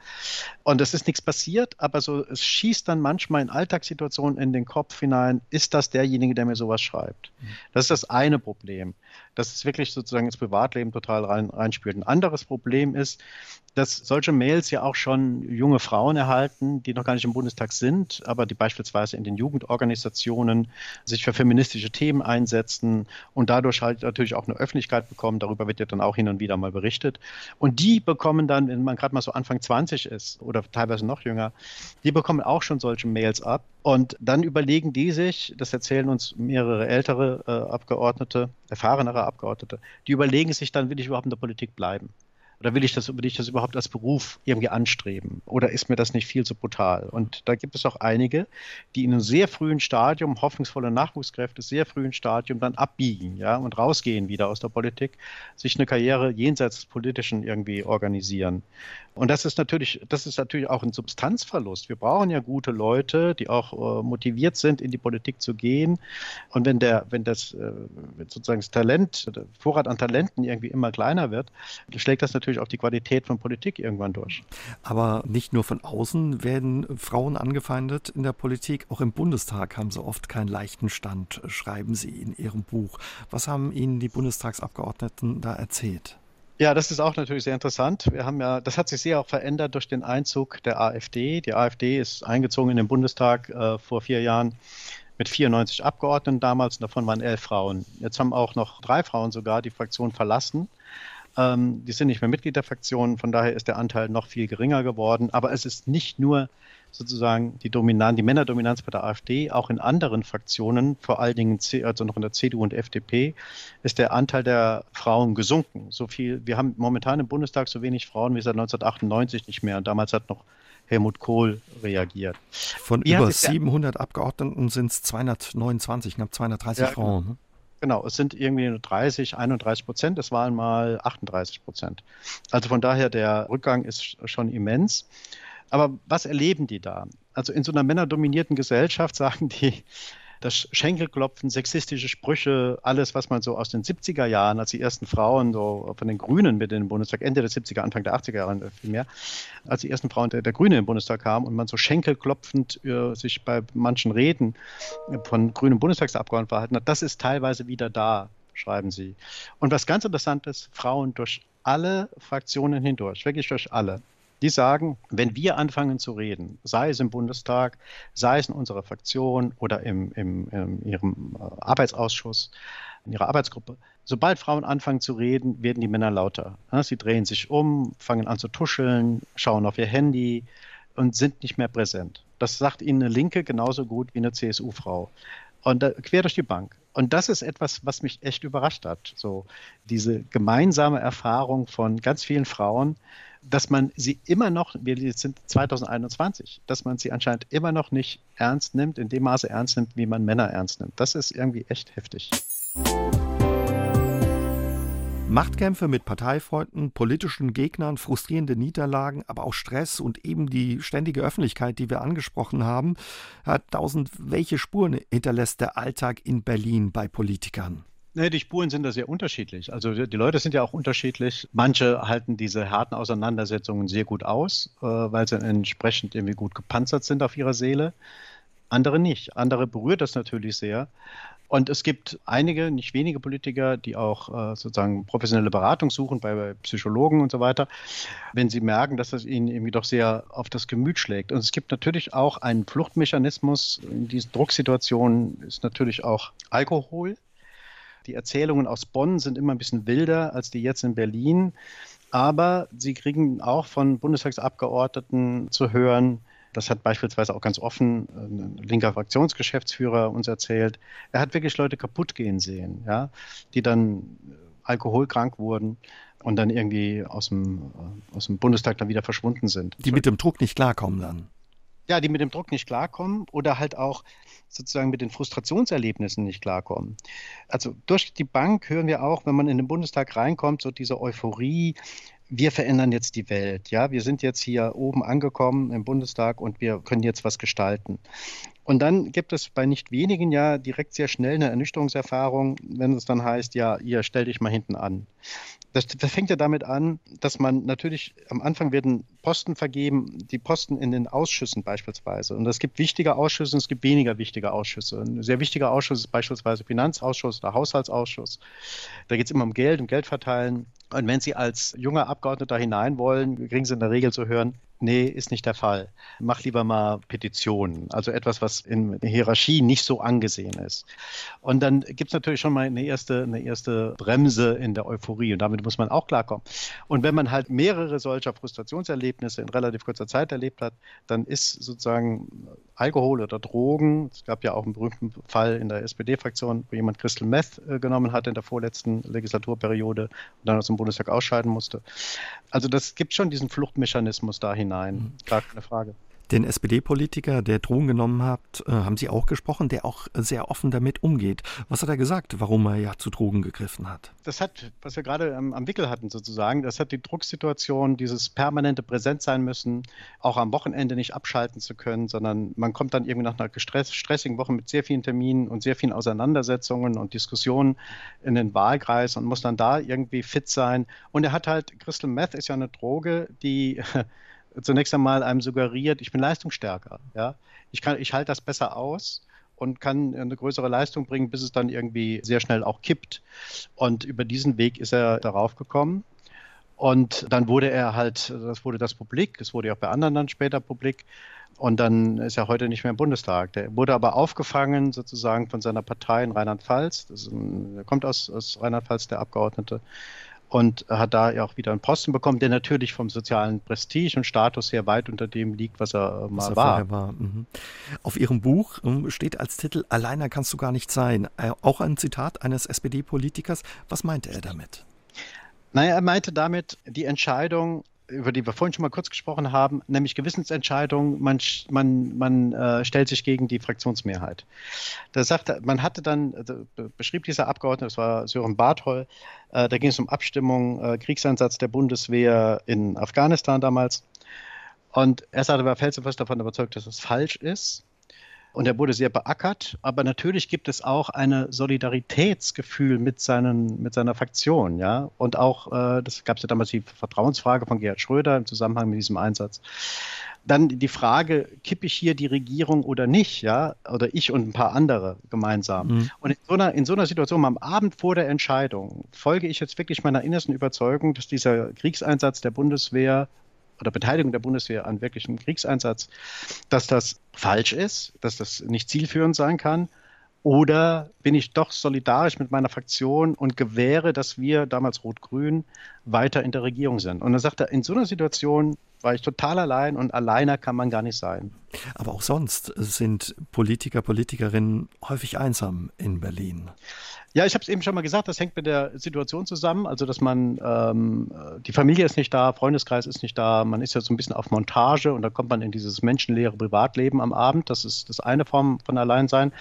Und es ist nichts passiert, aber so, es schießt dann manchmal in Alltagssituationen in den Kopf hinein, ist das derjenige, der mir sowas schreibt? Mhm. Das ist das eine Problem dass es wirklich sozusagen ins Privatleben total rein, reinspielt. Ein anderes Problem ist, dass solche Mails ja auch schon junge Frauen erhalten, die noch gar nicht im Bundestag sind, aber die beispielsweise in den Jugendorganisationen sich für feministische Themen einsetzen und dadurch halt natürlich auch eine Öffentlichkeit bekommen. Darüber wird ja dann auch hin und wieder mal berichtet. Und die bekommen dann, wenn man gerade mal so Anfang 20 ist oder teilweise noch jünger, die bekommen auch schon solche Mails ab. Und dann überlegen die sich, das erzählen uns mehrere ältere äh, Abgeordnete, erfahrenere Abgeordnete, die überlegen sich dann, will ich überhaupt in der Politik bleiben? Oder will ich das, will ich das überhaupt als Beruf irgendwie anstreben? Oder ist mir das nicht viel zu brutal? Und da gibt es auch einige, die in einem sehr frühen Stadium, hoffnungsvolle Nachwuchskräfte, sehr frühen Stadium dann abbiegen, ja, und rausgehen wieder aus der Politik, sich eine Karriere jenseits des Politischen irgendwie organisieren. Und das ist natürlich, das ist natürlich auch ein Substanzverlust. Wir brauchen ja gute Leute, die auch äh, motiviert sind, in die Politik zu gehen. Und wenn der, wenn das äh, sozusagen das Talent, der Vorrat an Talenten irgendwie immer kleiner wird, schlägt das natürlich auch die Qualität von Politik irgendwann durch. Aber nicht nur von außen werden Frauen angefeindet in der Politik, auch im Bundestag haben sie oft keinen leichten Stand, schreiben sie in ihrem Buch. Was haben Ihnen die Bundestagsabgeordneten da erzählt? Ja, das ist auch natürlich sehr interessant. Wir haben ja, das hat sich sehr auch verändert durch den Einzug der AfD. Die AfD ist eingezogen in den Bundestag äh, vor vier Jahren mit 94 Abgeordneten damals und davon waren elf Frauen. Jetzt haben auch noch drei Frauen sogar die Fraktion verlassen. Ähm, die sind nicht mehr Mitglied der Fraktion, von daher ist der Anteil noch viel geringer geworden. Aber es ist nicht nur sozusagen die Dominanz, die Männerdominanz bei der AfD, auch in anderen Fraktionen, vor allen Dingen also noch in der CDU und FDP, ist der Anteil der Frauen gesunken. So viel, wir haben momentan im Bundestag so wenig Frauen wie seit 1998 nicht mehr. Und damals hat noch Helmut Kohl reagiert. Von Wie über 700 Abgeordneten sind es 229, knapp 230 ja, Frauen. Ne? Genau, es sind irgendwie 30, 31 Prozent, es waren mal 38 Prozent. Also von daher, der Rückgang ist schon immens. Aber was erleben die da? Also in so einer männerdominierten Gesellschaft sagen die, das Schenkelklopfen, sexistische Sprüche, alles, was man so aus den 70er Jahren, als die ersten Frauen so von den Grünen mit in den Bundestag, Ende der 70er, Anfang der 80er Jahre vielmehr, als die ersten Frauen der, der Grünen im Bundestag kamen und man so schenkelklopfend äh, sich bei manchen Reden von grünen Bundestagsabgeordneten verhalten hat, das ist teilweise wieder da, schreiben sie. Und was ganz interessant ist, Frauen durch alle Fraktionen hindurch, wirklich durch alle, die sagen, wenn wir anfangen zu reden, sei es im Bundestag, sei es in unserer Fraktion oder im, im, in ihrem äh, Arbeitsausschuss, in ihrer Arbeitsgruppe, sobald Frauen anfangen zu reden, werden die Männer lauter. Sie drehen sich um, fangen an zu tuscheln, schauen auf ihr Handy und sind nicht mehr präsent. Das sagt ihnen eine Linke genauso gut wie eine CSU-Frau. Und quer durch die Bank. Und das ist etwas, was mich echt überrascht hat. So diese gemeinsame Erfahrung von ganz vielen Frauen, dass man sie immer noch, wir sind 2021, dass man sie anscheinend immer noch nicht ernst nimmt, in dem Maße ernst nimmt, wie man Männer ernst nimmt. Das ist irgendwie echt heftig. Machtkämpfe mit Parteifreunden, politischen Gegnern, frustrierende Niederlagen, aber auch Stress und eben die ständige Öffentlichkeit, die wir angesprochen haben. Herr Tausend, welche Spuren hinterlässt der Alltag in Berlin bei Politikern? Nee, die Spuren sind da sehr unterschiedlich. Also die Leute sind ja auch unterschiedlich. Manche halten diese harten Auseinandersetzungen sehr gut aus, äh, weil sie entsprechend irgendwie gut gepanzert sind auf ihrer Seele. Andere nicht. Andere berührt das natürlich sehr. Und es gibt einige, nicht wenige Politiker, die auch äh, sozusagen professionelle Beratung suchen bei, bei, Psychologen und so weiter, wenn sie merken, dass das ihnen irgendwie doch sehr auf das Gemüt schlägt. Und es gibt natürlich auch einen Fluchtmechanismus in diesen Drucksituationen, ist natürlich auch Alkohol. Die Erzählungen aus Bonn sind immer ein bisschen wilder als die jetzt in Berlin. Aber sie kriegen auch von Bundestagsabgeordneten zu hören, das hat beispielsweise auch ganz offen ein linker Fraktionsgeschäftsführer uns erzählt. Er hat wirklich Leute kaputt gehen sehen, ja, die dann alkoholkrank wurden und dann irgendwie aus dem, äh, aus dem Bundestag dann wieder verschwunden sind. Die mit dem Druck nicht klarkommen dann. Ja, die mit dem Druck nicht klarkommen oder halt auch sozusagen mit den Frustrationserlebnissen nicht klarkommen. Also durch die Bank hören wir auch, wenn man in den Bundestag reinkommt, so diese Euphorie, wir verändern jetzt die Welt. Ja, wir sind jetzt hier oben angekommen im Bundestag und wir können jetzt was gestalten. Und dann gibt es bei nicht wenigen ja direkt sehr schnell eine Ernüchterungserfahrung, wenn es dann heißt, ja, ihr stellt dich mal hinten an. Das, das, fängt ja damit an, dass man natürlich am Anfang werden Posten vergeben, die Posten in den Ausschüssen beispielsweise. Und es gibt wichtige Ausschüsse und es gibt weniger wichtige Ausschüsse. Ein sehr wichtiger Ausschuss ist beispielsweise Finanzausschuss oder Haushaltsausschuss. Da geht es immer um Geld, um Geld verteilen. Und wenn Sie als junger Abgeordneter hinein wollen, kriegen Sie in der Regel zu hören, Nee, ist nicht der Fall. Mach lieber mal Petitionen. Also etwas, was in der Hierarchie nicht so angesehen ist. Und dann gibt es natürlich schon mal eine erste, eine erste Bremse in der Euphorie und damit muss man auch klarkommen. Und wenn man halt mehrere solcher Frustrationserlebnisse in relativ kurzer Zeit erlebt hat, dann ist sozusagen Alkohol oder Drogen, es gab ja auch einen berühmten Fall in der SPD-Fraktion, wo jemand Crystal Meth äh, genommen hat in der vorletzten Legislaturperiode und dann aus dem Bundestag ausscheiden musste. Also das gibt schon diesen Fluchtmechanismus dahin hinein. Mhm. Gar keine Frage. Den SPD-Politiker, der Drogen genommen hat, äh, haben Sie auch gesprochen, der auch sehr offen damit umgeht. Was hat er gesagt, warum er ja zu Drogen gegriffen hat? Das hat, was wir gerade am, Wickel hatten sozusagen, das hat die Drucksituation, dieses permanente Präsent sein müssen, auch am Wochenende nicht abschalten zu können, sondern man kommt dann irgendwie nach einer stressigen Woche mit sehr vielen Terminen und sehr vielen Auseinandersetzungen und Diskussionen in den Wahlkreis und muss dann da irgendwie fit sein. Und er hat halt, Crystal Meth ist ja eine Droge, die zunächst einmal einem suggeriert, ich bin leistungsstärker. Ja? Ich, ich halte das besser aus und kann eine größere Leistung bringen, bis es dann irgendwie sehr schnell auch kippt. Und über diesen Weg ist er darauf gekommen. Und dann wurde er halt, das wurde das publik, es wurde auch bei anderen dann später publik. Und dann ist er heute nicht mehr im Bundestag. Der wurde aber aufgefangen sozusagen von seiner Partei in Rheinland-Pfalz. Er kommt aus, aus Rheinland-Pfalz, der Abgeordnete und hat da ja auch wieder einen Posten bekommen, der natürlich vom sozialen Prestige und Status her weit unter dem liegt, was er mal was er war. war. Mhm. Auf Ihrem Buch ähm, steht als Titel Alleiner kannst du gar nicht sein. Äh, auch ein Zitat eines SPD-Politikers. Was meinte er damit? Naja, er meinte damit die Entscheidung, über die wir vorhin schon mal kurz gesprochen haben, nämlich Gewissensentscheidung, man, man, man äh, stellt sich gegen die Fraktionsmehrheit. Da sagte, man hatte dann, also beschrieb dieser Abgeordnete, das war Sören Barthol, äh, da ging es um Abstimmung, äh, Kriegseinsatz der Bundeswehr in Afghanistan damals. Und er sagte, er war felsenfest davon überzeugt, dass es falsch ist und er wurde sehr beackert. Aber natürlich gibt es auch ein Solidaritätsgefühl mit, seinen, mit seiner Faktion. Ja? Und auch, äh, das gab es ja damals die Vertrauensfrage von Gerhard Schröder im Zusammenhang mit diesem Einsatz. Dann die Frage, kippe ich hier die Regierung oder nicht, ja, oder ich und ein paar andere gemeinsam. Mhm. Und in so, einer, in so einer Situation, am Abend vor der Entscheidung, folge ich jetzt wirklich meiner innersten Überzeugung, dass dieser Kriegseinsatz der Bundeswehr oder Beteiligung der Bundeswehr an wirklichen Kriegseinsatz, dass das falsch ist, dass das nicht zielführend sein kann? Oder bin ich doch solidarisch mit meiner Fraktion und gewähre, dass wir, damals Rot-Grün, weiter in der Regierung sind? Und dann sagt er, in so einer Situation war ich total allein und alleiner kann man gar nicht sein. Aber auch sonst sind Politiker, Politikerinnen häufig einsam in Berlin. Ja, ich habe es eben schon mal gesagt, das hängt mit der Situation zusammen. Also, dass man, ähm, die Familie ist nicht da, Freundeskreis ist nicht da, man ist ja so ein bisschen auf Montage und da kommt man in dieses menschenleere Privatleben am Abend. Das ist das eine Form von Alleinsein.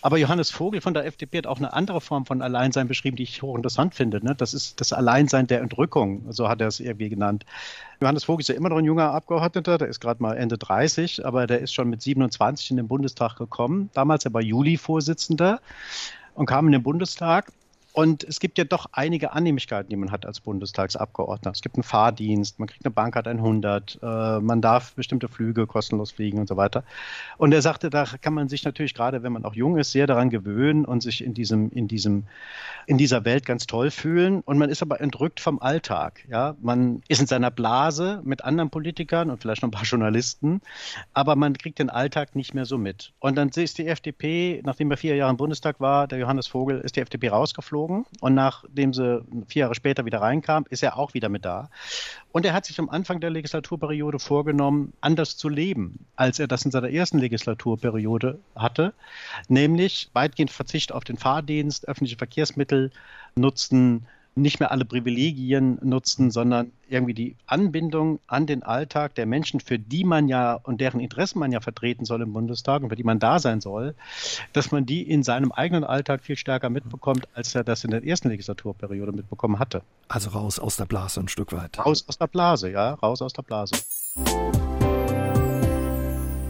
Aber Johannes Vogel von der FDP hat auch eine andere Form von Alleinsein beschrieben, die ich hochinteressant finde. Ne? Das ist das Alleinsein der Entrückung, so hat er es irgendwie genannt. Johannes Vogel ist ja immer noch ein junger Abgeordneter, der ist gerade mal Ende 30, aber der ist schon mit 27 in den Bundestag gekommen. Damals er war Juli-Vorsitzender und kam in den Bundestag und es gibt ja doch einige Annehmlichkeiten, die man hat als Bundestagsabgeordneter. Es gibt einen Fahrdienst, man kriegt eine Bahncard 100, äh, man darf bestimmte Flüge kostenlos fliegen und so weiter. Und er sagte, da kann man sich natürlich gerade, wenn man auch jung ist, sehr daran gewöhnen und sich in diesem, in diesem, in dieser Welt ganz toll fühlen. Und man ist aber entrückt vom Alltag. Ja, man ist in seiner Blase mit anderen Politikern und vielleicht noch ein paar Journalisten, aber man kriegt den Alltag nicht mehr so mit. Und dann ist die FDP, nachdem er vier Jahre im Bundestag war, der Johannes Vogel, ist die FDP rausgeflogen geflogen und nachdem sie vier Jahre später wieder reinkam, ist er auch wieder mit da. Und er hat sich am Anfang der Legislaturperiode vorgenommen, anders zu leben, als er das in seiner ersten Legislaturperiode hatte, nämlich weitgehend Verzicht auf den Fahrdienst, öffentliche Verkehrsmittel nutzen, nicht mehr alle Privilegien nutzen, sondern irgendwie die Anbindung an den Alltag der Menschen, für die man ja und deren Interessen man ja vertreten soll im Bundestag und für die man da sein soll, dass man die in seinem eigenen Alltag viel stärker mitbekommt, als er das in der ersten Legislaturperiode mitbekommen hatte. Also raus aus der Blase ein Stück weit. Raus aus der Blase, ja, raus aus der Blase.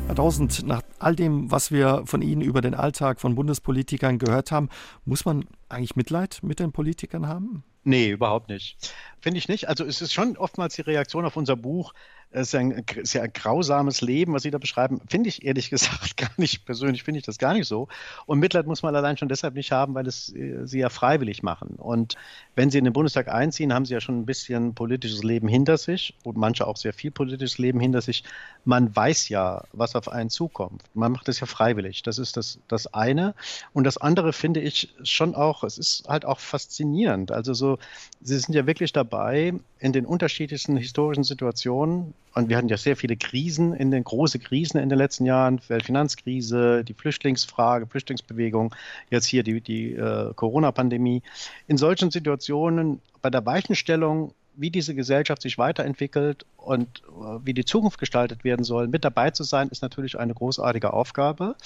Herr Tausend, nach all dem, was wir von Ihnen über den Alltag von Bundespolitikern gehört haben, muss man eigentlich Mitleid mit den Politikern haben? Nee, überhaupt nicht. Finde ich nicht. Also es ist schon oftmals die Reaktion auf unser Buch, es ist ein sehr grausames Leben, was Sie da beschreiben. Finde ich ehrlich gesagt gar nicht, persönlich finde ich das gar nicht so. Und Mitleid muss man allein schon deshalb nicht haben, weil es äh, Sie ja freiwillig machen. Und wenn Sie in den Bundestag einziehen, haben Sie ja schon ein bisschen politisches Leben hinter sich und manche auch sehr viel politisches Leben hinter sich. Man weiß ja, was auf einen zukommt. Man macht es ja freiwillig. Das ist das, das eine. Und das andere finde ich schon auch, es ist halt auch faszinierend. Also so, Sie sind ja wirklich dabei, in den unterschiedlichsten historischen Situationen und wir hatten ja sehr viele Krisen, in den große Krisen in den letzten Jahren, Weltfinanzkrise, die Flüchtlingsfrage, Flüchtlingsbewegung, jetzt hier die, die äh, Corona-Pandemie. In solchen Situationen bei der Weichenstellung, wie diese Gesellschaft sich weiterentwickelt und äh, wie die Zukunft gestaltet werden soll, mit dabei zu sein, ist natürlich eine großartige Aufgabe.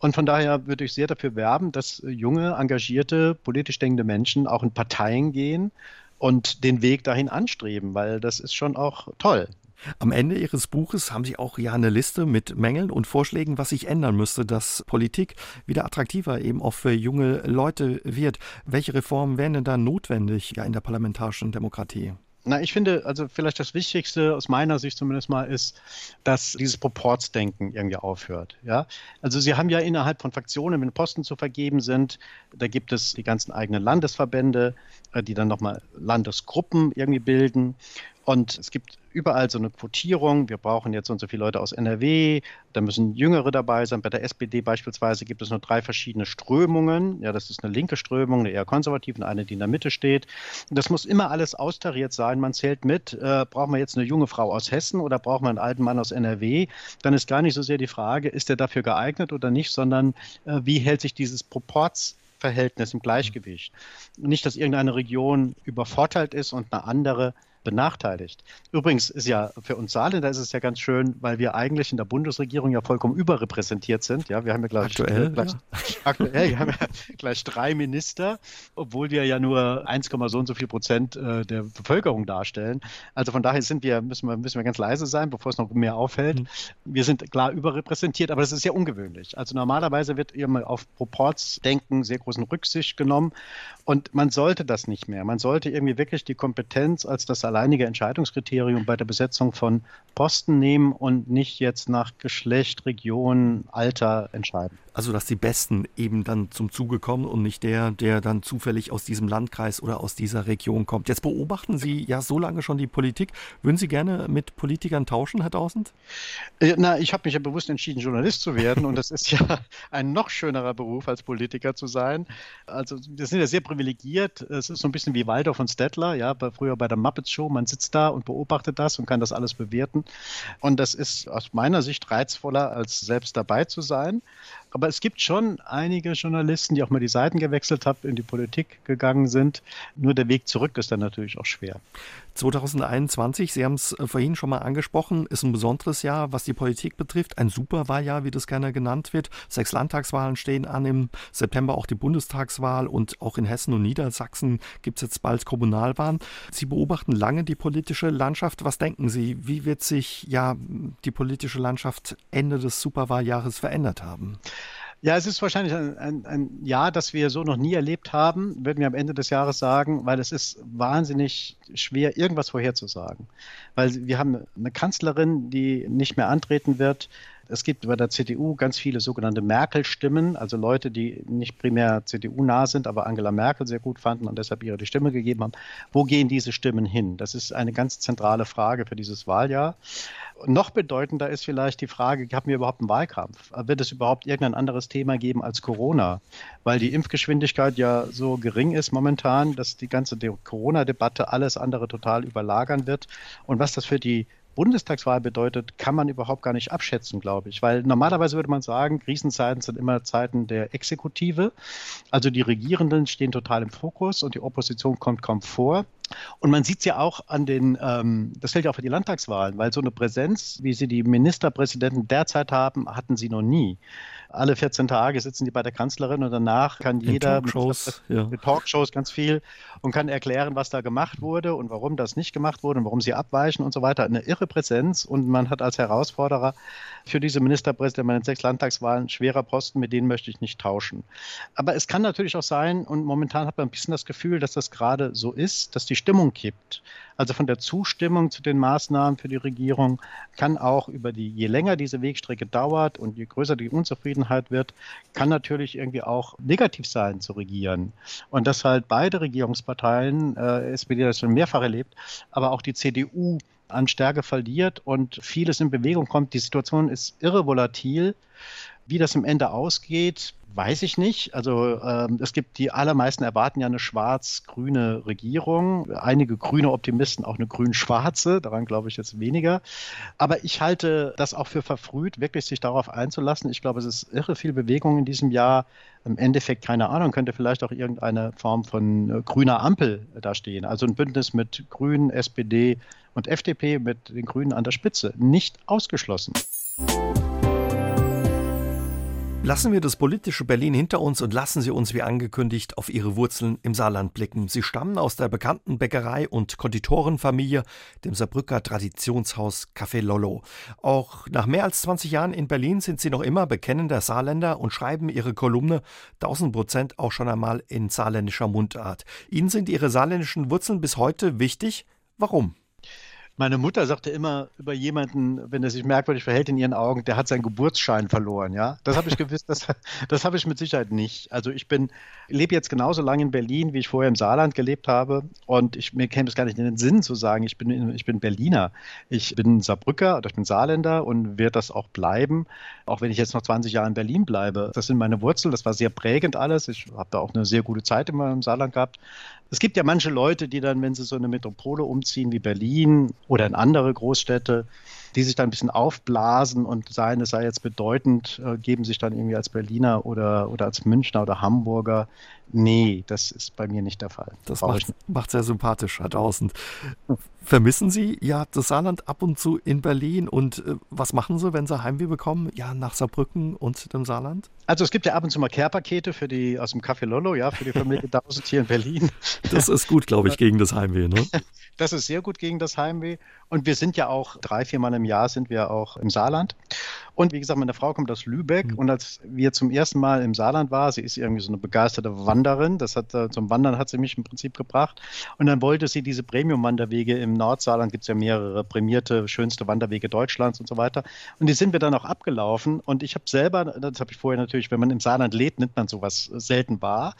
Und von daher würde ich sehr dafür werben, dass junge, engagierte, politisch denkende Menschen auch in Parteien gehen und den Weg dahin anstreben, weil das ist schon auch toll. Am Ende Ihres Buches haben Sie auch ja eine Liste mit Mängeln und Vorschlägen, was sich ändern müsste, dass Politik wieder attraktiver eben auch für junge Leute wird. Welche Reformen wären denn da notwendig ja, in der parlamentarischen Demokratie? Na, ich finde, also vielleicht das Wichtigste aus meiner Sicht zumindest mal ist, dass dieses Proportsdenken irgendwie aufhört. Ja, also Sie haben ja innerhalb von Fraktionen, wenn Posten zu vergeben sind, da gibt es die ganzen eigenen Landesverbände, äh, die dann nochmal Landesgruppen irgendwie bilden. Und es gibt überall so eine Quotierung. Wir brauchen jetzt so und so viele Leute aus NRW, da müssen Jüngere dabei sein. Bei der SPD beispielsweise gibt es nur drei verschiedene Strömungen. Ja, das ist eine linke Strömung, eine eher konservative und eine, die in der Mitte steht. Das muss immer alles austariert sein. Man zählt mit, äh, brauchen wir jetzt eine junge Frau aus Hessen oder brauchen wir einen alten Mann aus NRW? Dann ist gar nicht so sehr die Frage, ist er dafür geeignet oder nicht, sondern äh, wie hält sich dieses Proports Verhältnis im Gleichgewicht. Nicht, dass irgendeine Region übervorteilt ist und eine andere benachteiligt. Übrigens ist ja für uns Saarländer ist es ja ganz schön, weil wir eigentlich in der Bundesregierung ja vollkommen überrepräsentiert sind. Ja, wir haben ja gleich, aktuell, äh, gleich, ja. aktuell wir haben ja gleich drei Minister, obwohl wir ja nur 1, so und so viel Prozent äh, der Bevölkerung darstellen. Also von daher sind wir, müssen wir, müssen wir ganz leise sein, bevor es noch mehr auffällt. Mhm. Wir sind klar überrepräsentiert, aber das ist ja ungewöhnlich. Also normalerweise wird immer auf Proportsdenken sehr großen Rücksicht genommen und man sollte das nicht mehr. Man sollte irgendwie wirklich die Kompetenz als das alleinige Entscheidungskriterium bei der Besetzung von Posten nehmen und nicht jetzt nach Geschlecht, Region, Alter entscheiden. Also, dass die Besten eben dann zum Zuge kommen und nicht der, der dann zufällig aus diesem Landkreis oder aus dieser Region kommt. Jetzt beobachten Sie ja so lange schon die Politik. Würden Sie gerne mit Politikern tauschen, Herr Tausend? Äh, na, ich habe mich ja bewusst entschieden, Journalist zu werden und das ist ja ein noch schönerer Beruf, als Politiker zu sein. Also, wir sind ja sehr privilegiert. Es ist so ein bisschen wie Waldorf und Stettler, ja, früher bei der Muppets Show. Man sitzt da und beobachtet das und kann das alles bewerten. Und das ist aus meiner Sicht reizvoller, als selbst dabei zu sein. Aber es gibt schon einige Journalisten, die auch mal die Seiten gewechselt haben, in die Politik gegangen sind. Nur der Weg zurück ist dann natürlich auch schwer. 2021, Sie haben es äh, vorhin schon mal angesprochen, ist ein besonderes Jahr, was die Politik betrifft. Ein Superwahljahr, wie das gerne genannt wird. Sechs Landtagswahlen stehen an, im September auch die Bundestagswahl und auch in Hessen und Niedersachsen gibt es jetzt bald Kommunalwahlen. Sie beobachten lange die politische Landschaft. Was denken Sie, wie wird sich ja die politische Landschaft Ende des Superwahljahres verändert haben? Ja, es ist wahrscheinlich ein, ein, ein, Jahr, das wir so noch nie erlebt haben, würden wir am Ende des Jahres sagen, weil es ist wahnsinnig schwer, irgendwas vorherzusagen. Weil wir haben eine Kanzlerin, die nicht mehr antreten wird. Es gibt bei der CDU ganz viele sogenannte Merkel-Stimmen, also Leute, die nicht primär CDU-nah sind, aber Angela Merkel sehr gut fanden und deshalb ihre Stimme gegeben haben. Wo gehen diese Stimmen hin? Das ist eine ganz zentrale Frage für dieses Wahljahr. Noch bedeutender ist vielleicht die Frage, haben wir überhaupt einen Wahlkampf? Wird es überhaupt irgendein anderes Thema geben als Corona? Weil die Impfgeschwindigkeit ja so gering ist momentan, dass die ganze Corona-Debatte alles andere total überlagern wird. Und was das für die Bundestagswahl bedeutet, kann man überhaupt gar nicht abschätzen, glaube ich. Weil normalerweise würde man sagen, Krisenzeiten sind immer Zeiten der Exekutive. Also die Regierenden stehen total im Fokus und die Opposition kommt kaum vor. Und man sieht es ja auch an den, ähm, das fällt ja auch für die Landtagswahlen, weil so eine Präsenz, wie sie die Ministerpräsidenten derzeit haben, hatten sie noch nie alle 14 Tage sitzen die bei der Kanzlerin und danach kann In jeder Talkshows, mit, mit Talkshows ganz viel und kann erklären, was da gemacht wurde und warum das nicht gemacht wurde und warum sie abweichen und so weiter. Eine irre Präsenz und man hat als Herausforderer für diese Ministerpräsidenten bei den sechs Landtagswahlen schwerer Posten, mit denen möchte ich nicht tauschen. Aber es kann natürlich auch sein und momentan hat man ein bisschen das Gefühl, dass das gerade so ist, dass die Stimmung kippt. Also von der Zustimmung zu den Maßnahmen für die Regierung kann auch über die, je länger diese Wegstrecke dauert und je größer die Unzufriedenheit wird, kann natürlich irgendwie auch negativ sein zu regieren. Und dass halt beide Regierungsparteien, äh, SPD das schon mehrfach erlebt, aber auch die CDU an Stärke verliert und vieles in Bewegung kommt. Die Situation ist irre volatil. Wie das am Ende ausgeht, weiß ich nicht. Also ähm, es gibt die allermeisten erwarten ja eine schwarz-grüne Regierung. Einige grüne Optimisten auch eine grün-schwarze. Daran glaube ich jetzt weniger. Aber ich halte das auch für verfrüht, wirklich sich darauf einzulassen. Ich glaube, es ist irre viel Bewegung in diesem Jahr. Im Endeffekt, keine Ahnung, könnte vielleicht auch irgendeine Form von äh, grüner Ampel da stehen. Also ein Bündnis mit Grünen, SPD und FDP mit den Grünen an der Spitze. Nicht ausgeschlossen. Lassen wir das politische Berlin hinter uns und lassen Sie uns wie angekündigt auf Ihre Wurzeln im Saarland blicken. Sie stammen aus der bekannten Bäckerei- und Konditorenfamilie, dem Saarbrücker Traditionshaus Café Lollo. Auch nach mehr als 20 Jahren in Berlin sind Sie noch immer bekennender Saarländer und schreiben Ihre Kolumne 1000 Prozent auch schon einmal in saarländischer Mundart. Ihnen sind Ihre saarländischen Wurzeln bis heute wichtig. Warum? Meine Mutter sagte immer über jemanden, wenn er sich merkwürdig verhält in ihren Augen, der hat seinen Geburtsschein verloren, ja. Das habe ich gewusst, das, das habe ich mit Sicherheit nicht. Also ich bin, lebe jetzt genauso lange in Berlin, wie ich vorher im Saarland gelebt habe. Und ich, mir käme es gar nicht in den Sinn zu sagen, ich bin, ich bin Berliner. Ich bin Saarbrücker oder ich bin Saarländer und werde das auch bleiben, auch wenn ich jetzt noch 20 Jahre in Berlin bleibe. Das sind meine Wurzeln, das war sehr prägend alles. Ich habe da auch eine sehr gute Zeit immer im Saarland gehabt. Es gibt ja manche Leute, die dann, wenn sie so eine Metropole umziehen wie Berlin oder in andere Großstädte, die sich dann ein bisschen aufblasen und sagen, es sei jetzt bedeutend, äh, geben sich dann irgendwie als Berliner oder, oder als Münchner oder Hamburger. Nee, das ist bei mir nicht der Fall. Das macht, macht sehr sympathisch, Herr Tausend. Vermissen Sie ja das Saarland ab und zu in Berlin und äh, was machen Sie, wenn Sie Heimweh bekommen? Ja, nach Saarbrücken und dem Saarland? Also es gibt ja ab und zu mal Care-Pakete für die aus dem Café Lollo, ja, für die Familie Tausend hier in Berlin. Das ist gut, glaube ich, gegen das Heimweh, ne? Das ist sehr gut gegen das Heimweh. Und wir sind ja auch drei, viermal im Jahr sind wir auch im Saarland. Und wie gesagt, meine Frau kommt aus Lübeck. Mhm. Und als wir zum ersten Mal im Saarland waren, sie ist irgendwie so eine begeisterte Wanderin. Das hat äh, zum Wandern hat sie mich im Prinzip gebracht. Und dann wollte sie diese Premium-Wanderwege im Nordsaarland, gibt es ja mehrere prämierte, schönste Wanderwege Deutschlands und so weiter. Und die sind wir dann auch abgelaufen. Und ich habe selber, das habe ich vorher natürlich, wenn man im Saarland lebt, nimmt man sowas selten wahr.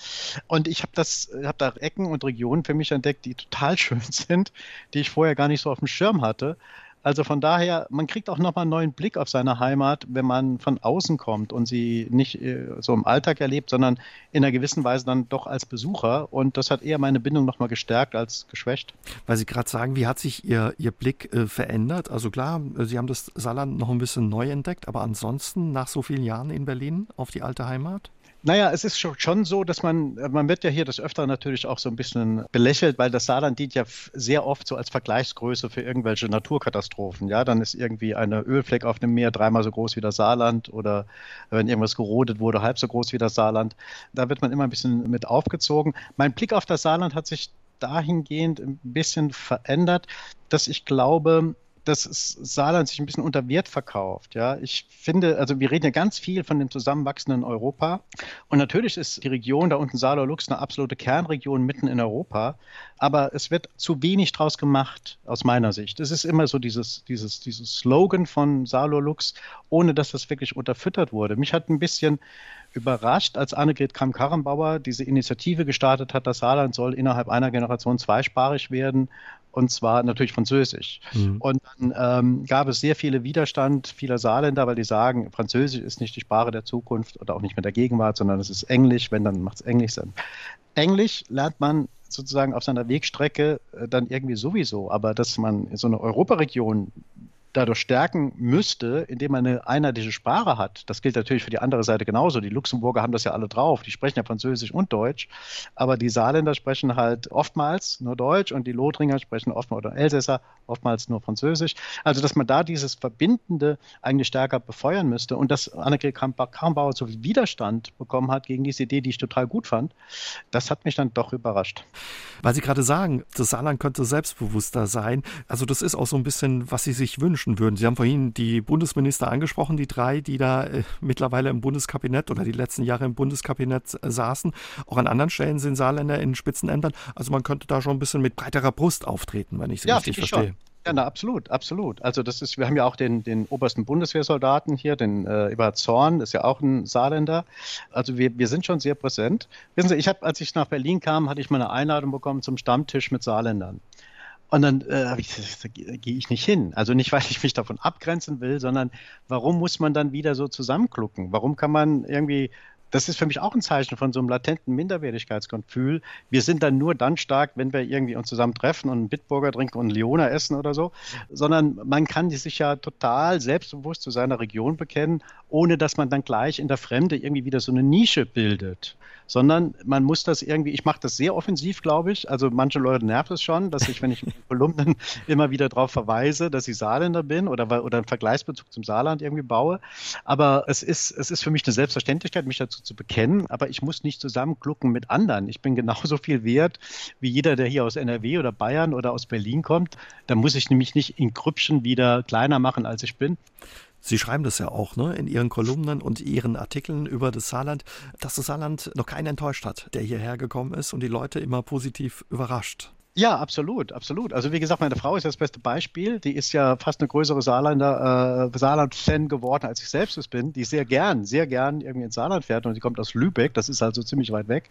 Und ich habe das, habe da Ecken und Regionen für mich entdeckt, die total schön sind, die ich vorher gar nicht so auf dem Schirm hatte. Also von daher, man kriegt auch nochmal einen neuen Blick auf seine Heimat, wenn man von außen kommt und sie nicht äh, so im Alltag erlebt, sondern in einer gewissen Weise dann doch als Besucher. Und das hat eher meine Bindung nochmal gestärkt als geschwächt. Weil Sie gerade sagen, wie hat sich Ihr, Ihr Blick äh, verändert? Also klar, Sie haben das Saarland noch ein bisschen neu entdeckt, aber ansonsten nach so vielen Jahren in Berlin auf die alte Heimat? Naja, es ist schon so, dass man, man wird ja hier das öfter natürlich auch so ein bisschen belächelt, weil das Saarland dient ja sehr oft so als Vergleichsgröße für irgendwelche Naturkatastrophen. Ja, dann ist irgendwie eine Ölfleck auf dem Meer dreimal so groß wie das Saarland oder wenn irgendwas gerodet wurde, halb so groß wie das Saarland. Da wird man immer ein bisschen mit aufgezogen. Mein Blick auf das Saarland hat sich dahingehend ein bisschen verändert, dass ich glaube, dass Saarland sich ein bisschen unter Wert verkauft. Ja, ich finde, also wir reden ja ganz viel von dem zusammenwachsenden Europa. Und natürlich ist die Region da unten Saarlor-Lux eine absolute Kernregion mitten in Europa. Aber es wird zu wenig draus gemacht, aus meiner Sicht. Es ist immer so dieses, dieses, dieses Slogan von Saarlor-Lux, ohne dass das wirklich unterfüttert wurde. Mich hat ein bisschen überrascht, als Annegret Kramp-Karrenbauer diese Initiative gestartet hat, das Saarland soll innerhalb einer Generation zweisprachig werden und zwar natürlich Französisch. Mhm. Und dann ähm, gab es sehr viele Widerstand vieler Saarländer, weil die sagen, Französisch ist nicht die Sprache der Zukunft oder auch nicht mehr der Gegenwart, sondern es ist Englisch, wenn, dann macht es Englisch Sinn. Englisch lernt man sozusagen auf seiner Wegstrecke äh, dann irgendwie sowieso, aber dass man so eine Europaregion dadurch stärken müsste, indem man eine einheitliche Sprache hat. Das gilt natürlich für die andere Seite genauso. Die Luxemburger haben das ja alle drauf. Die sprechen ja Französisch und Deutsch. Aber die Saarländer sprechen halt oftmals nur Deutsch und die Lothringer sprechen oftmals oder Elsässer oftmals nur Französisch. Also, dass man da dieses Verbindende eigentlich stärker befeuern müsste und dass Annegret Kramp-Karrenbauer so viel Widerstand bekommen hat gegen diese Idee, die ich total gut fand, das hat mich dann doch überrascht. Weil Sie gerade sagen, das Saarland könnte selbstbewusster sein. Also, das ist auch so ein bisschen, was Sie sich wünschen wünschen würden. Sie haben vorhin die Bundesminister angesprochen, die drei, die da äh, mittlerweile im Bundeskabinett oder die letzten Jahre im Bundeskabinett äh, saßen. Auch an anderen Stellen sind Saarländer in Spitzenämtern. Also man könnte da schon ein bisschen mit breiterer Brust auftreten, wenn ich es ja, richtig verstehe. Schon. Ja, na, absolut, absolut. Also das ist, wir haben ja auch den, den obersten Bundeswehrsoldaten hier, den äh, Eberhard Zorn, ist ja auch ein Saarländer. Also wir, wir sind schon sehr präsent. Wissen Sie, ich habe, als ich nach Berlin kam, hatte ich mal eine Einladung bekommen zum Stammtisch mit Saarländern. Und dann äh, ich, da gehe ich nicht hin. Also nicht, weil ich mich davon abgrenzen will, sondern warum muss man dann wieder so zusammenklucken? Warum kann man irgendwie das ist für mich auch ein Zeichen von so einem latenten Minderwertigkeitsgefühl. Wir sind dann nur dann stark, wenn wir irgendwie uns zusammen treffen und einen Bitburger trinken und einen Leona essen oder so, sondern man kann sich ja total selbstbewusst zu seiner Region bekennen, ohne dass man dann gleich in der Fremde irgendwie wieder so eine Nische bildet sondern man muss das irgendwie, ich mache das sehr offensiv, glaube ich. Also manche Leute nervt es schon, dass ich, wenn ich in Kolumnen immer wieder darauf verweise, dass ich Saarländer bin oder, oder einen Vergleichsbezug zum Saarland irgendwie baue. Aber es ist, es ist für mich eine Selbstverständlichkeit, mich dazu zu bekennen, aber ich muss nicht zusammenklucken mit anderen. Ich bin genauso viel wert wie jeder, der hier aus NRW oder Bayern oder aus Berlin kommt. Da muss ich nämlich nicht in Grüppchen wieder kleiner machen, als ich bin. Sie schreiben das ja auch ne, in Ihren Kolumnen und Ihren Artikeln über das Saarland, dass das Saarland noch keinen enttäuscht hat, der hierher gekommen ist und die Leute immer positiv überrascht. Ja, absolut, absolut. Also wie gesagt, meine Frau ist das beste Beispiel. Die ist ja fast eine größere Saarländer, äh, Saarland-Fan geworden, als ich selbst es bin. Die sehr gern, sehr gern irgendwie ins Saarland fährt und sie kommt aus Lübeck. Das ist also ziemlich weit weg.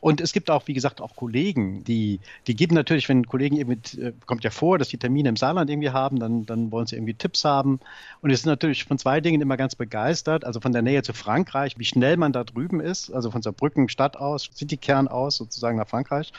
Und es gibt auch, wie gesagt, auch Kollegen, die, die geben natürlich, wenn Kollegen irgendwie, äh, kommt ja vor, dass die Termine im Saarland irgendwie haben, dann, dann wollen sie irgendwie Tipps haben. Und es sind natürlich von zwei Dingen immer ganz begeistert. Also von der Nähe zu Frankreich, wie schnell man da drüben ist, also von Saarbrücken Stadt aus, Citykern aus, sozusagen nach Frankreich.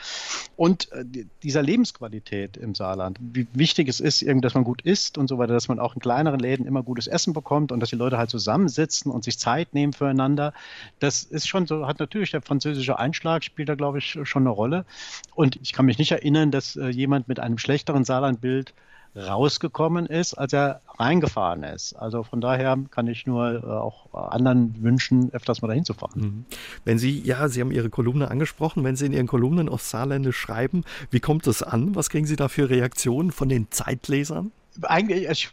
Und äh, dieser Lebensqualität im Saarland, wie wichtig es ist, dass man gut isst und so weiter, dass man auch in kleineren Läden immer gutes Essen bekommt und dass die Leute halt zusammensitzen und sich Zeit nehmen füreinander, das ist schon so, hat natürlich der französische Einschlag, spielt da, glaube ich, schon eine Rolle. Und ich kann mich nicht erinnern, dass äh, jemand mit einem schlechteren Saarlandbild rausgekommen ist, als er reingefahren ist. Also von daher kann ich nur äh, auch anderen wünschen, öfters mal dahin zu fahren. Mhm. Wenn Sie, ja, Sie haben Ihre Kolumne angesprochen, wenn Sie in Ihren Kolumnen auf Saarländisch schreiben, wie kommt das an? Was kriegen Sie da für Reaktionen von den Zeitlesern? Eigentlich, ich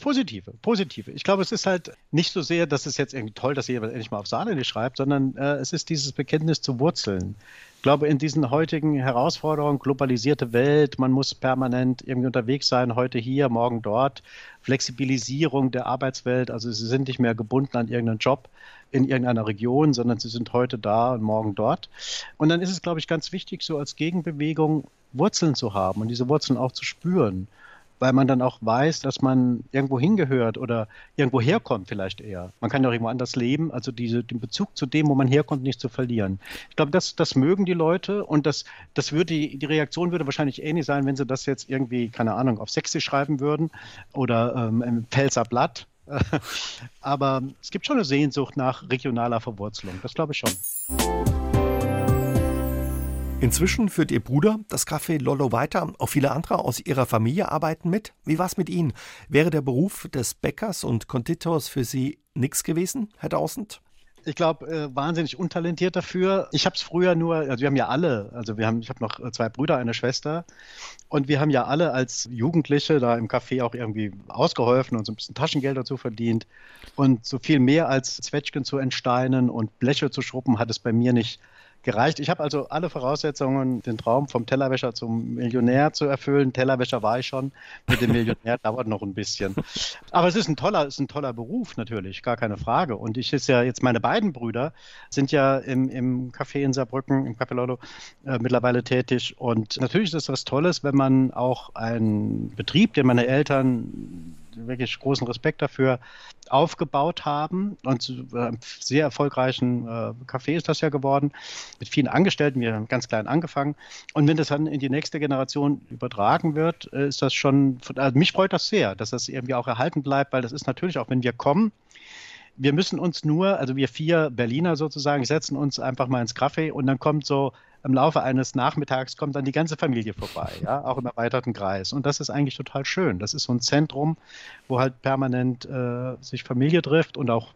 Positive, positive. Ich glaube, es ist halt nicht so sehr, dass es jetzt irgendwie toll, dass jemand endlich mal auf Saarländisch schreibt, sondern äh, es ist dieses Bekenntnis zu Wurzeln. Ich glaube, in diesen heutigen Herausforderungen, globalisierte Welt, man muss permanent irgendwie unterwegs sein, heute hier, morgen dort, Flexibilisierung der Arbeitswelt, also sie sind nicht mehr gebunden an irgendeinen Job in irgendeiner Region, sondern sie sind heute da und morgen dort. Und dann ist es, glaube ich, ganz wichtig, so als Gegenbewegung Wurzeln zu haben und diese Wurzeln auch zu spüren weil man dann auch weiß, dass man irgendwo hingehört oder irgendwo herkommt vielleicht eher. Man kann ja auch irgendwo anders leben, also diese, den Bezug zu dem, wo man herkommt, nicht zu verlieren. Ich glaube, das, das mögen die Leute und das, das würde, die Reaktion würde wahrscheinlich ähnlich sein, wenn sie das jetzt irgendwie, keine Ahnung, auf Sächsisch schreiben würden oder ähm, im Pfälzer Blatt. Aber es gibt schon eine Sehnsucht nach regionaler Verwurzelung, das glaube ich schon. Inzwischen führt Ihr Bruder das Café Lollo weiter. Auch viele andere aus Ihrer Familie arbeiten mit. Wie war es mit Ihnen? Wäre der Beruf des Bäckers und Konditors für Sie nichts gewesen, Herr Tausend? ich glaube, äh, wahnsinnig untalentiert dafür. Ich habe es früher nur, also wir haben ja alle, also wir haben, ich habe noch zwei Brüder, eine Schwester und wir haben ja alle als Jugendliche da im Café auch irgendwie ausgeholfen und so ein bisschen Taschengeld dazu verdient und so viel mehr als Zwetschgen zu entsteinen und Bleche zu schruppen hat es bei mir nicht gereicht. Ich habe also alle Voraussetzungen, den Traum vom Tellerwäscher zum Millionär zu erfüllen. Tellerwäscher war ich schon. Mit dem Millionär dauert noch ein bisschen. Aber es ist ein toller, ist ein toller Beruf natürlich, gar keine Frage. Und ich ist ja jetzt meine beiden Brüder sind ja im, im Café in Saarbrücken, im Café Lotto, äh, mittlerweile tätig. Und natürlich ist es was Tolles, wenn man auch einen Betrieb, den meine Eltern wirklich großen Respekt dafür aufgebaut haben. Und äh, sehr erfolgreichen äh, Café ist das ja geworden, mit vielen Angestellten, wir haben ganz klein angefangen. Und wenn das dann in die nächste Generation übertragen wird, äh, ist das schon, also mich freut das sehr, dass das irgendwie auch erhalten bleibt, weil das ist natürlich auch, wenn wir kommen, wir müssen uns nur, also wir vier Berliner sozusagen, setzen uns einfach mal ins Café und dann kommt so im Laufe eines Nachmittags kommt dann die ganze Familie vorbei, ja, auch im erweiterten Kreis. Und das ist eigentlich total schön. Das ist so ein Zentrum, wo halt permanent äh, sich Familie trifft und auch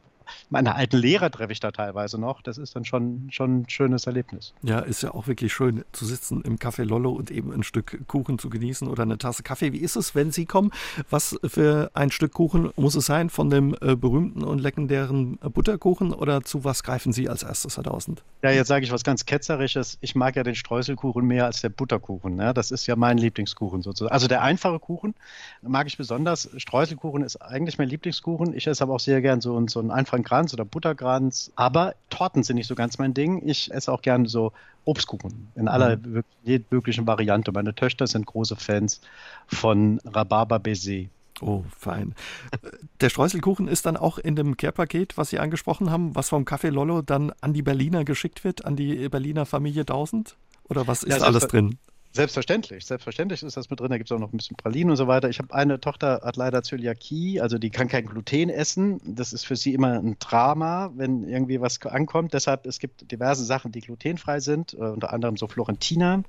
meine alten Lehrer treffe ich da teilweise noch. Das ist dann schon, schon ein schönes Erlebnis. Ja, ist ja auch wirklich schön zu sitzen im Café Lollo und eben ein Stück Kuchen zu genießen oder eine Tasse Kaffee. Wie ist es, wenn Sie kommen? Was für ein Stück Kuchen muss es sein? Von dem äh, berühmten und legendären Butterkuchen oder zu was greifen Sie als erstes, Herr Tausend? Ja, jetzt sage ich was ganz Ketzerisches. Ich mag ja den Streuselkuchen mehr als der Butterkuchen. Ne? Das ist ja mein Lieblingskuchen sozusagen. Also der einfache Kuchen mag ich besonders. Streuselkuchen ist eigentlich mein Lieblingskuchen. Ich esse aber auch sehr gern so, so einen einfachen Kranz oder Butterkranz. Aber Torten sind nicht so ganz mein Ding. Ich esse auch gerne so Obstkuchen in aller mhm. möglichen Variante. Meine Töchter sind große Fans von Rhabarber Baiser. Oh, fein. Der Streuselkuchen ist dann auch in dem Care-Paket, was Sie angesprochen haben, was vom Café Lollo dann an die Berliner geschickt wird, an die Berliner Familie 1000? Oder was ist ja, alles drin? Selbstverständlich, selbstverständlich ist das mit drin. Da gibt es auch noch ein bisschen Pralinen und so weiter. Ich habe eine Tochter, hat leider Zöliakie, also die kann kein Gluten essen. Das ist für sie immer ein Drama, wenn irgendwie was ankommt. Deshalb, es gibt diverse Sachen, die glutenfrei sind, äh, unter anderem so Florentina.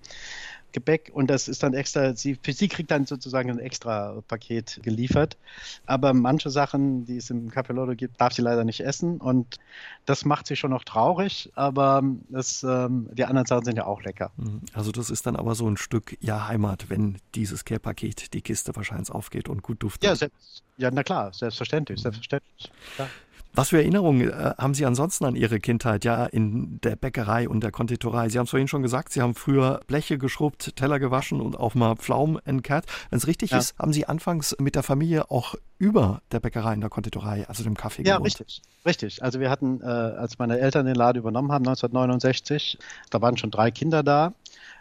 Gebäck und das ist dann extra, sie, für sie kriegt dann sozusagen ein extra Paket geliefert. Aber manche Sachen, die es im Capelotto gibt, darf sie leider nicht essen und das macht sie schon noch traurig, aber das, ähm, die anderen Sachen sind ja auch lecker. Mhm. Also das ist dann aber so ein Stück ja Heimat, wenn dieses Care-Paket die Kiste wahrscheinlich aufgeht und gut duftet. Ja, selbst, ja na klar, selbstverständlich, mhm. selbstverständlich. Klar. Was für Erinnerungen äh, haben Sie ansonsten an Ihre Kindheit, ja, in der Bäckerei und der Konditorei? Sie haben es vorhin schon gesagt, Sie haben früher Bleche geschrubbt, Teller gewaschen und auch mal Pflaumen entkerrt. Wenn es richtig ja. ist, haben Sie anfangs mit der Familie auch über der Bäckerei und der Konditorei, also dem Kaffee ja, gewohnt. Ja, richtig. Richtig. Also wir hatten, äh, als meine Eltern den Laden übernommen haben, 1969, da waren schon drei Kinder da.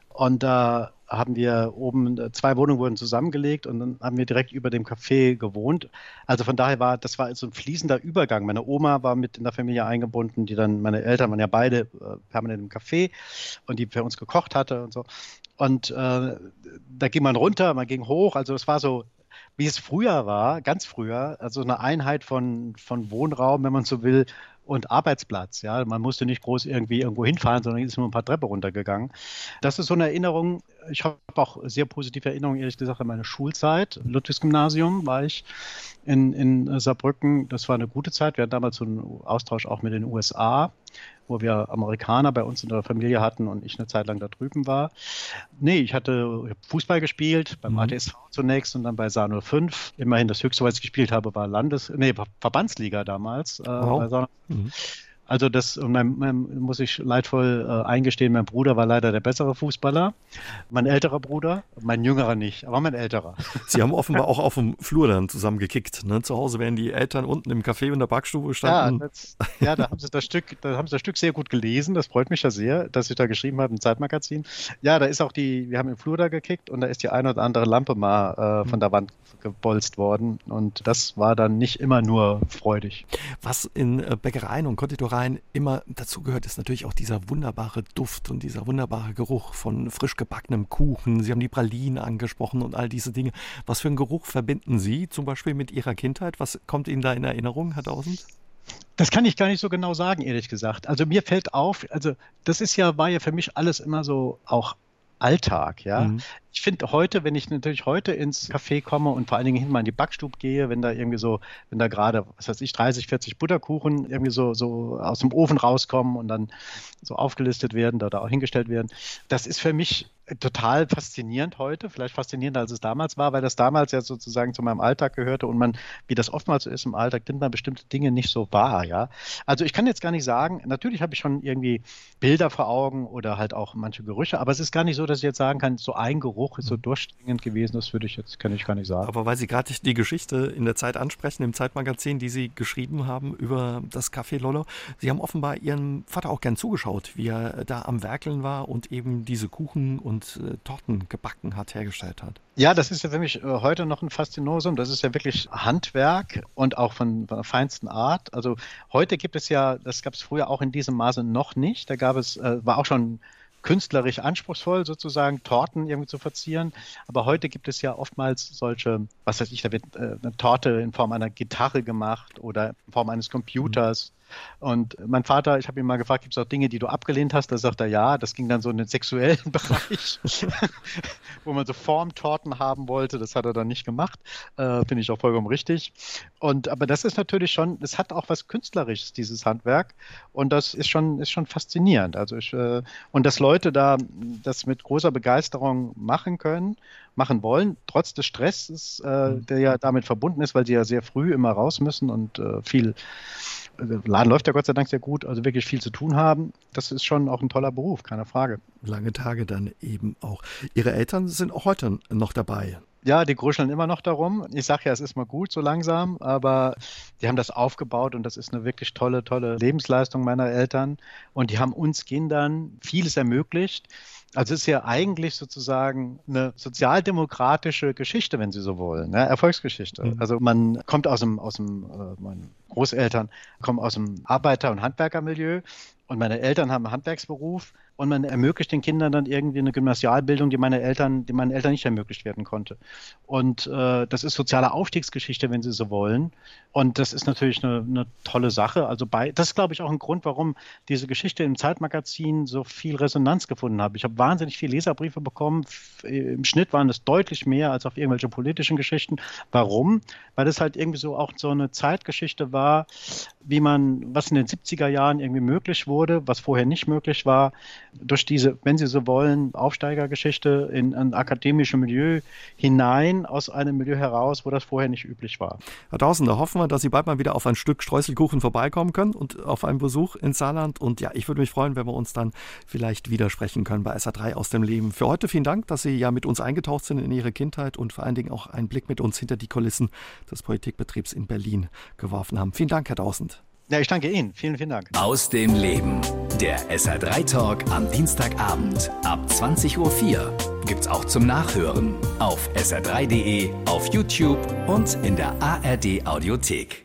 Und da haben wir oben, äh, zwei Wohnungen wurden zusammengelegt und dann haben wir direkt über dem Café gewohnt. Also von daher war, das war so ein fließender Übergang. Meine Oma war mit in der Familie eingebunden, die dann, meine Eltern waren ja beide äh, permanent im Café und die für uns gekocht hatte und so. Und äh, da ging man runter, man ging hoch. Also es war so, wie es früher war, ganz früher, also eine Einheit von, von Wohnraum, wenn man so will, und Arbeitsplatz. Ja, man musste nicht groß irgendwie irgendwo hinfahren, sondern ist nur ein paar Treppen runtergegangen. Das ist so eine Erinnerung. Ich habe auch sehr positive Erinnerungen, ehrlich gesagt, an meine Schulzeit. Ludwigsgymnasium war ich in, in Saarbrücken. Das war eine gute Zeit. Wir hatten damals so einen Austausch auch mit den USA wo wir Amerikaner bei uns in der Familie hatten und ich eine Zeit lang da drüben war. Nee, ich hatte Fußball gespielt, beim mhm. ATSV zunächst und dann bei Sa 05. Immerhin das höchste, was ich gespielt habe, war Landes-, nee, Verbandsliga damals. Äh, wow. Also das mein, mein, muss ich leidvoll äh, eingestehen, mein Bruder war leider der bessere Fußballer. Mein älterer Bruder, mein jüngerer nicht, aber mein älterer. Sie haben offenbar auch auf dem Flur dann zusammen gekickt. Ne? Zu Hause wären die Eltern unten im Café in der Backstube standen. Ja, das, ja, da haben sie das Stück, da haben sie das Stück sehr gut gelesen. Das freut mich ja sehr, dass ich da geschrieben habe im Zeitmagazin. Ja, da ist auch die, wir haben im Flur da gekickt und da ist die eine oder andere Lampe mal äh, von der Wand gebolzt worden. Und das war dann nicht immer nur freudig. Was in äh, Bäckereien und Konditoreien Wein immer dazu gehört, ist natürlich auch dieser wunderbare Duft und dieser wunderbare Geruch von frisch gebackenem Kuchen. Sie haben die Pralinen angesprochen und all diese Dinge. Was für einen Geruch verbinden Sie zum Beispiel mit Ihrer Kindheit? Was kommt Ihnen da in Erinnerung, Herr Tausend? Das kann ich gar nicht so genau sagen, ehrlich gesagt. Also mir fällt auf, also das ist ja, war ja für mich alles immer so auch Alltag, ja. Mhm. Ich finde heute, wenn ich natürlich heute ins Café komme und vor allen Dingen hin mal in die Backstube gehe, wenn da irgendwie so, wenn da gerade, was weiß ich, 30, 40 Butterkuchen irgendwie so, so aus dem Ofen rauskommen und dann so aufgelistet werden, da, da auch hingestellt werden, das ist für mich total faszinierend heute, vielleicht faszinierender als es damals war, weil das damals ja sozusagen zu meinem Alltag gehörte und man, wie das oftmals so ist im Alltag, nimmt man bestimmte Dinge nicht so wahr, ja. Also ich kann jetzt gar nicht sagen, natürlich habe ich schon irgendwie Bilder vor Augen oder halt auch manche Gerüche, aber es ist gar nicht so, dass ich jetzt sagen kann, so ein Geruch ist so mhm. durchdringend gewesen, das würde ich jetzt, kann ich gar nicht sagen. Aber weil Sie gerade die Geschichte in der Zeit ansprechen, im Zeitmagazin, die Sie geschrieben haben über das Café Lollo, Sie haben offenbar Ihrem Vater auch gern zugeschaut, wie er da am Werkeln war und eben diese Kuchen und und äh, Torten gebacken hat, hergestellt hat. Ja, das ist ja für mich äh, heute noch ein Faszinosum. Das ist ja wirklich Handwerk und auch von, von der feinsten Art. Also heute gibt es ja, das gab es früher auch in diesem Maße noch nicht. Da gab es, äh, war auch schon künstlerisch anspruchsvoll, sozusagen Torten irgendwie zu verzieren. Aber heute gibt es ja oftmals solche, was weiß ich, da wird äh, eine Torte in Form einer Gitarre gemacht oder in Form eines Computers. Mhm. Und mein Vater, ich habe ihn mal gefragt, gibt es auch Dinge, die du abgelehnt hast? Da sagt er ja. Das ging dann so in den sexuellen Bereich, wo man so Formtorten haben wollte. Das hat er dann nicht gemacht. Äh, Finde ich auch vollkommen richtig. Und aber das ist natürlich schon, es hat auch was Künstlerisches, dieses Handwerk. Und das ist schon, ist schon faszinierend. Also ich, äh, und dass Leute da das mit großer Begeisterung machen können, machen wollen, trotz des Stresses, äh, mhm. der ja damit verbunden ist, weil sie ja sehr früh immer raus müssen und äh, viel Laden läuft ja Gott sei Dank sehr gut, also wirklich viel zu tun haben. Das ist schon auch ein toller Beruf, keine Frage. Lange Tage dann eben auch. Ihre Eltern sind auch heute noch dabei. Ja, die gruscheln immer noch darum. Ich sage ja, es ist mal gut so langsam, aber die haben das aufgebaut und das ist eine wirklich tolle, tolle Lebensleistung meiner Eltern. Und die haben uns Kindern vieles ermöglicht. Also es ist ja eigentlich sozusagen eine sozialdemokratische Geschichte, wenn Sie so wollen, ne? Erfolgsgeschichte. Mhm. Also man kommt aus dem, aus dem, äh, meine Großeltern kommen aus dem Arbeiter- und Handwerkermilieu und meine Eltern haben einen Handwerksberuf und man ermöglicht den Kindern dann irgendwie eine Gymnasialbildung, die meine Eltern, die meinen Eltern nicht ermöglicht werden konnte. Und äh, das ist soziale Aufstiegsgeschichte, wenn Sie so wollen. Und das ist natürlich eine, eine tolle Sache. Also bei, das ist, glaube ich, auch ein Grund, warum diese Geschichte im Zeitmagazin so viel Resonanz gefunden hat. Ich habe wahnsinnig viele Leserbriefe bekommen. Im Schnitt waren es deutlich mehr als auf irgendwelche politischen Geschichten. Warum? Weil es halt irgendwie so auch so eine Zeitgeschichte war, wie man, was in den 70er Jahren irgendwie möglich wurde, was vorher nicht möglich war, durch diese, wenn Sie so wollen, Aufsteigergeschichte in ein akademisches Milieu hinein, aus einem Milieu heraus, wo das vorher nicht üblich war. Herr Dawson, da hoffen wir, dass Sie bald mal wieder auf ein Stück Streuselkuchen vorbeikommen können und auf einen Besuch in Saarland. Und ja, ich würde mich freuen, wenn wir uns dann vielleicht widersprechen können bei SA3 aus dem Leben. Für heute vielen Dank, dass Sie ja mit uns eingetaucht sind in Ihre Kindheit und vor allen Dingen auch einen Blick mit uns hinter die Kulissen des Politikbetriebs in Berlin geworfen haben. Vielen Dank, Herr Dawson. Ja, ich danke Ihnen. Vielen, vielen Dank. Aus dem Leben. Der SR3 Talk am Dienstagabend ab 20.04 Uhr gibt's auch zum Nachhören auf sr3.de, auf YouTube und in der ARD Audiothek.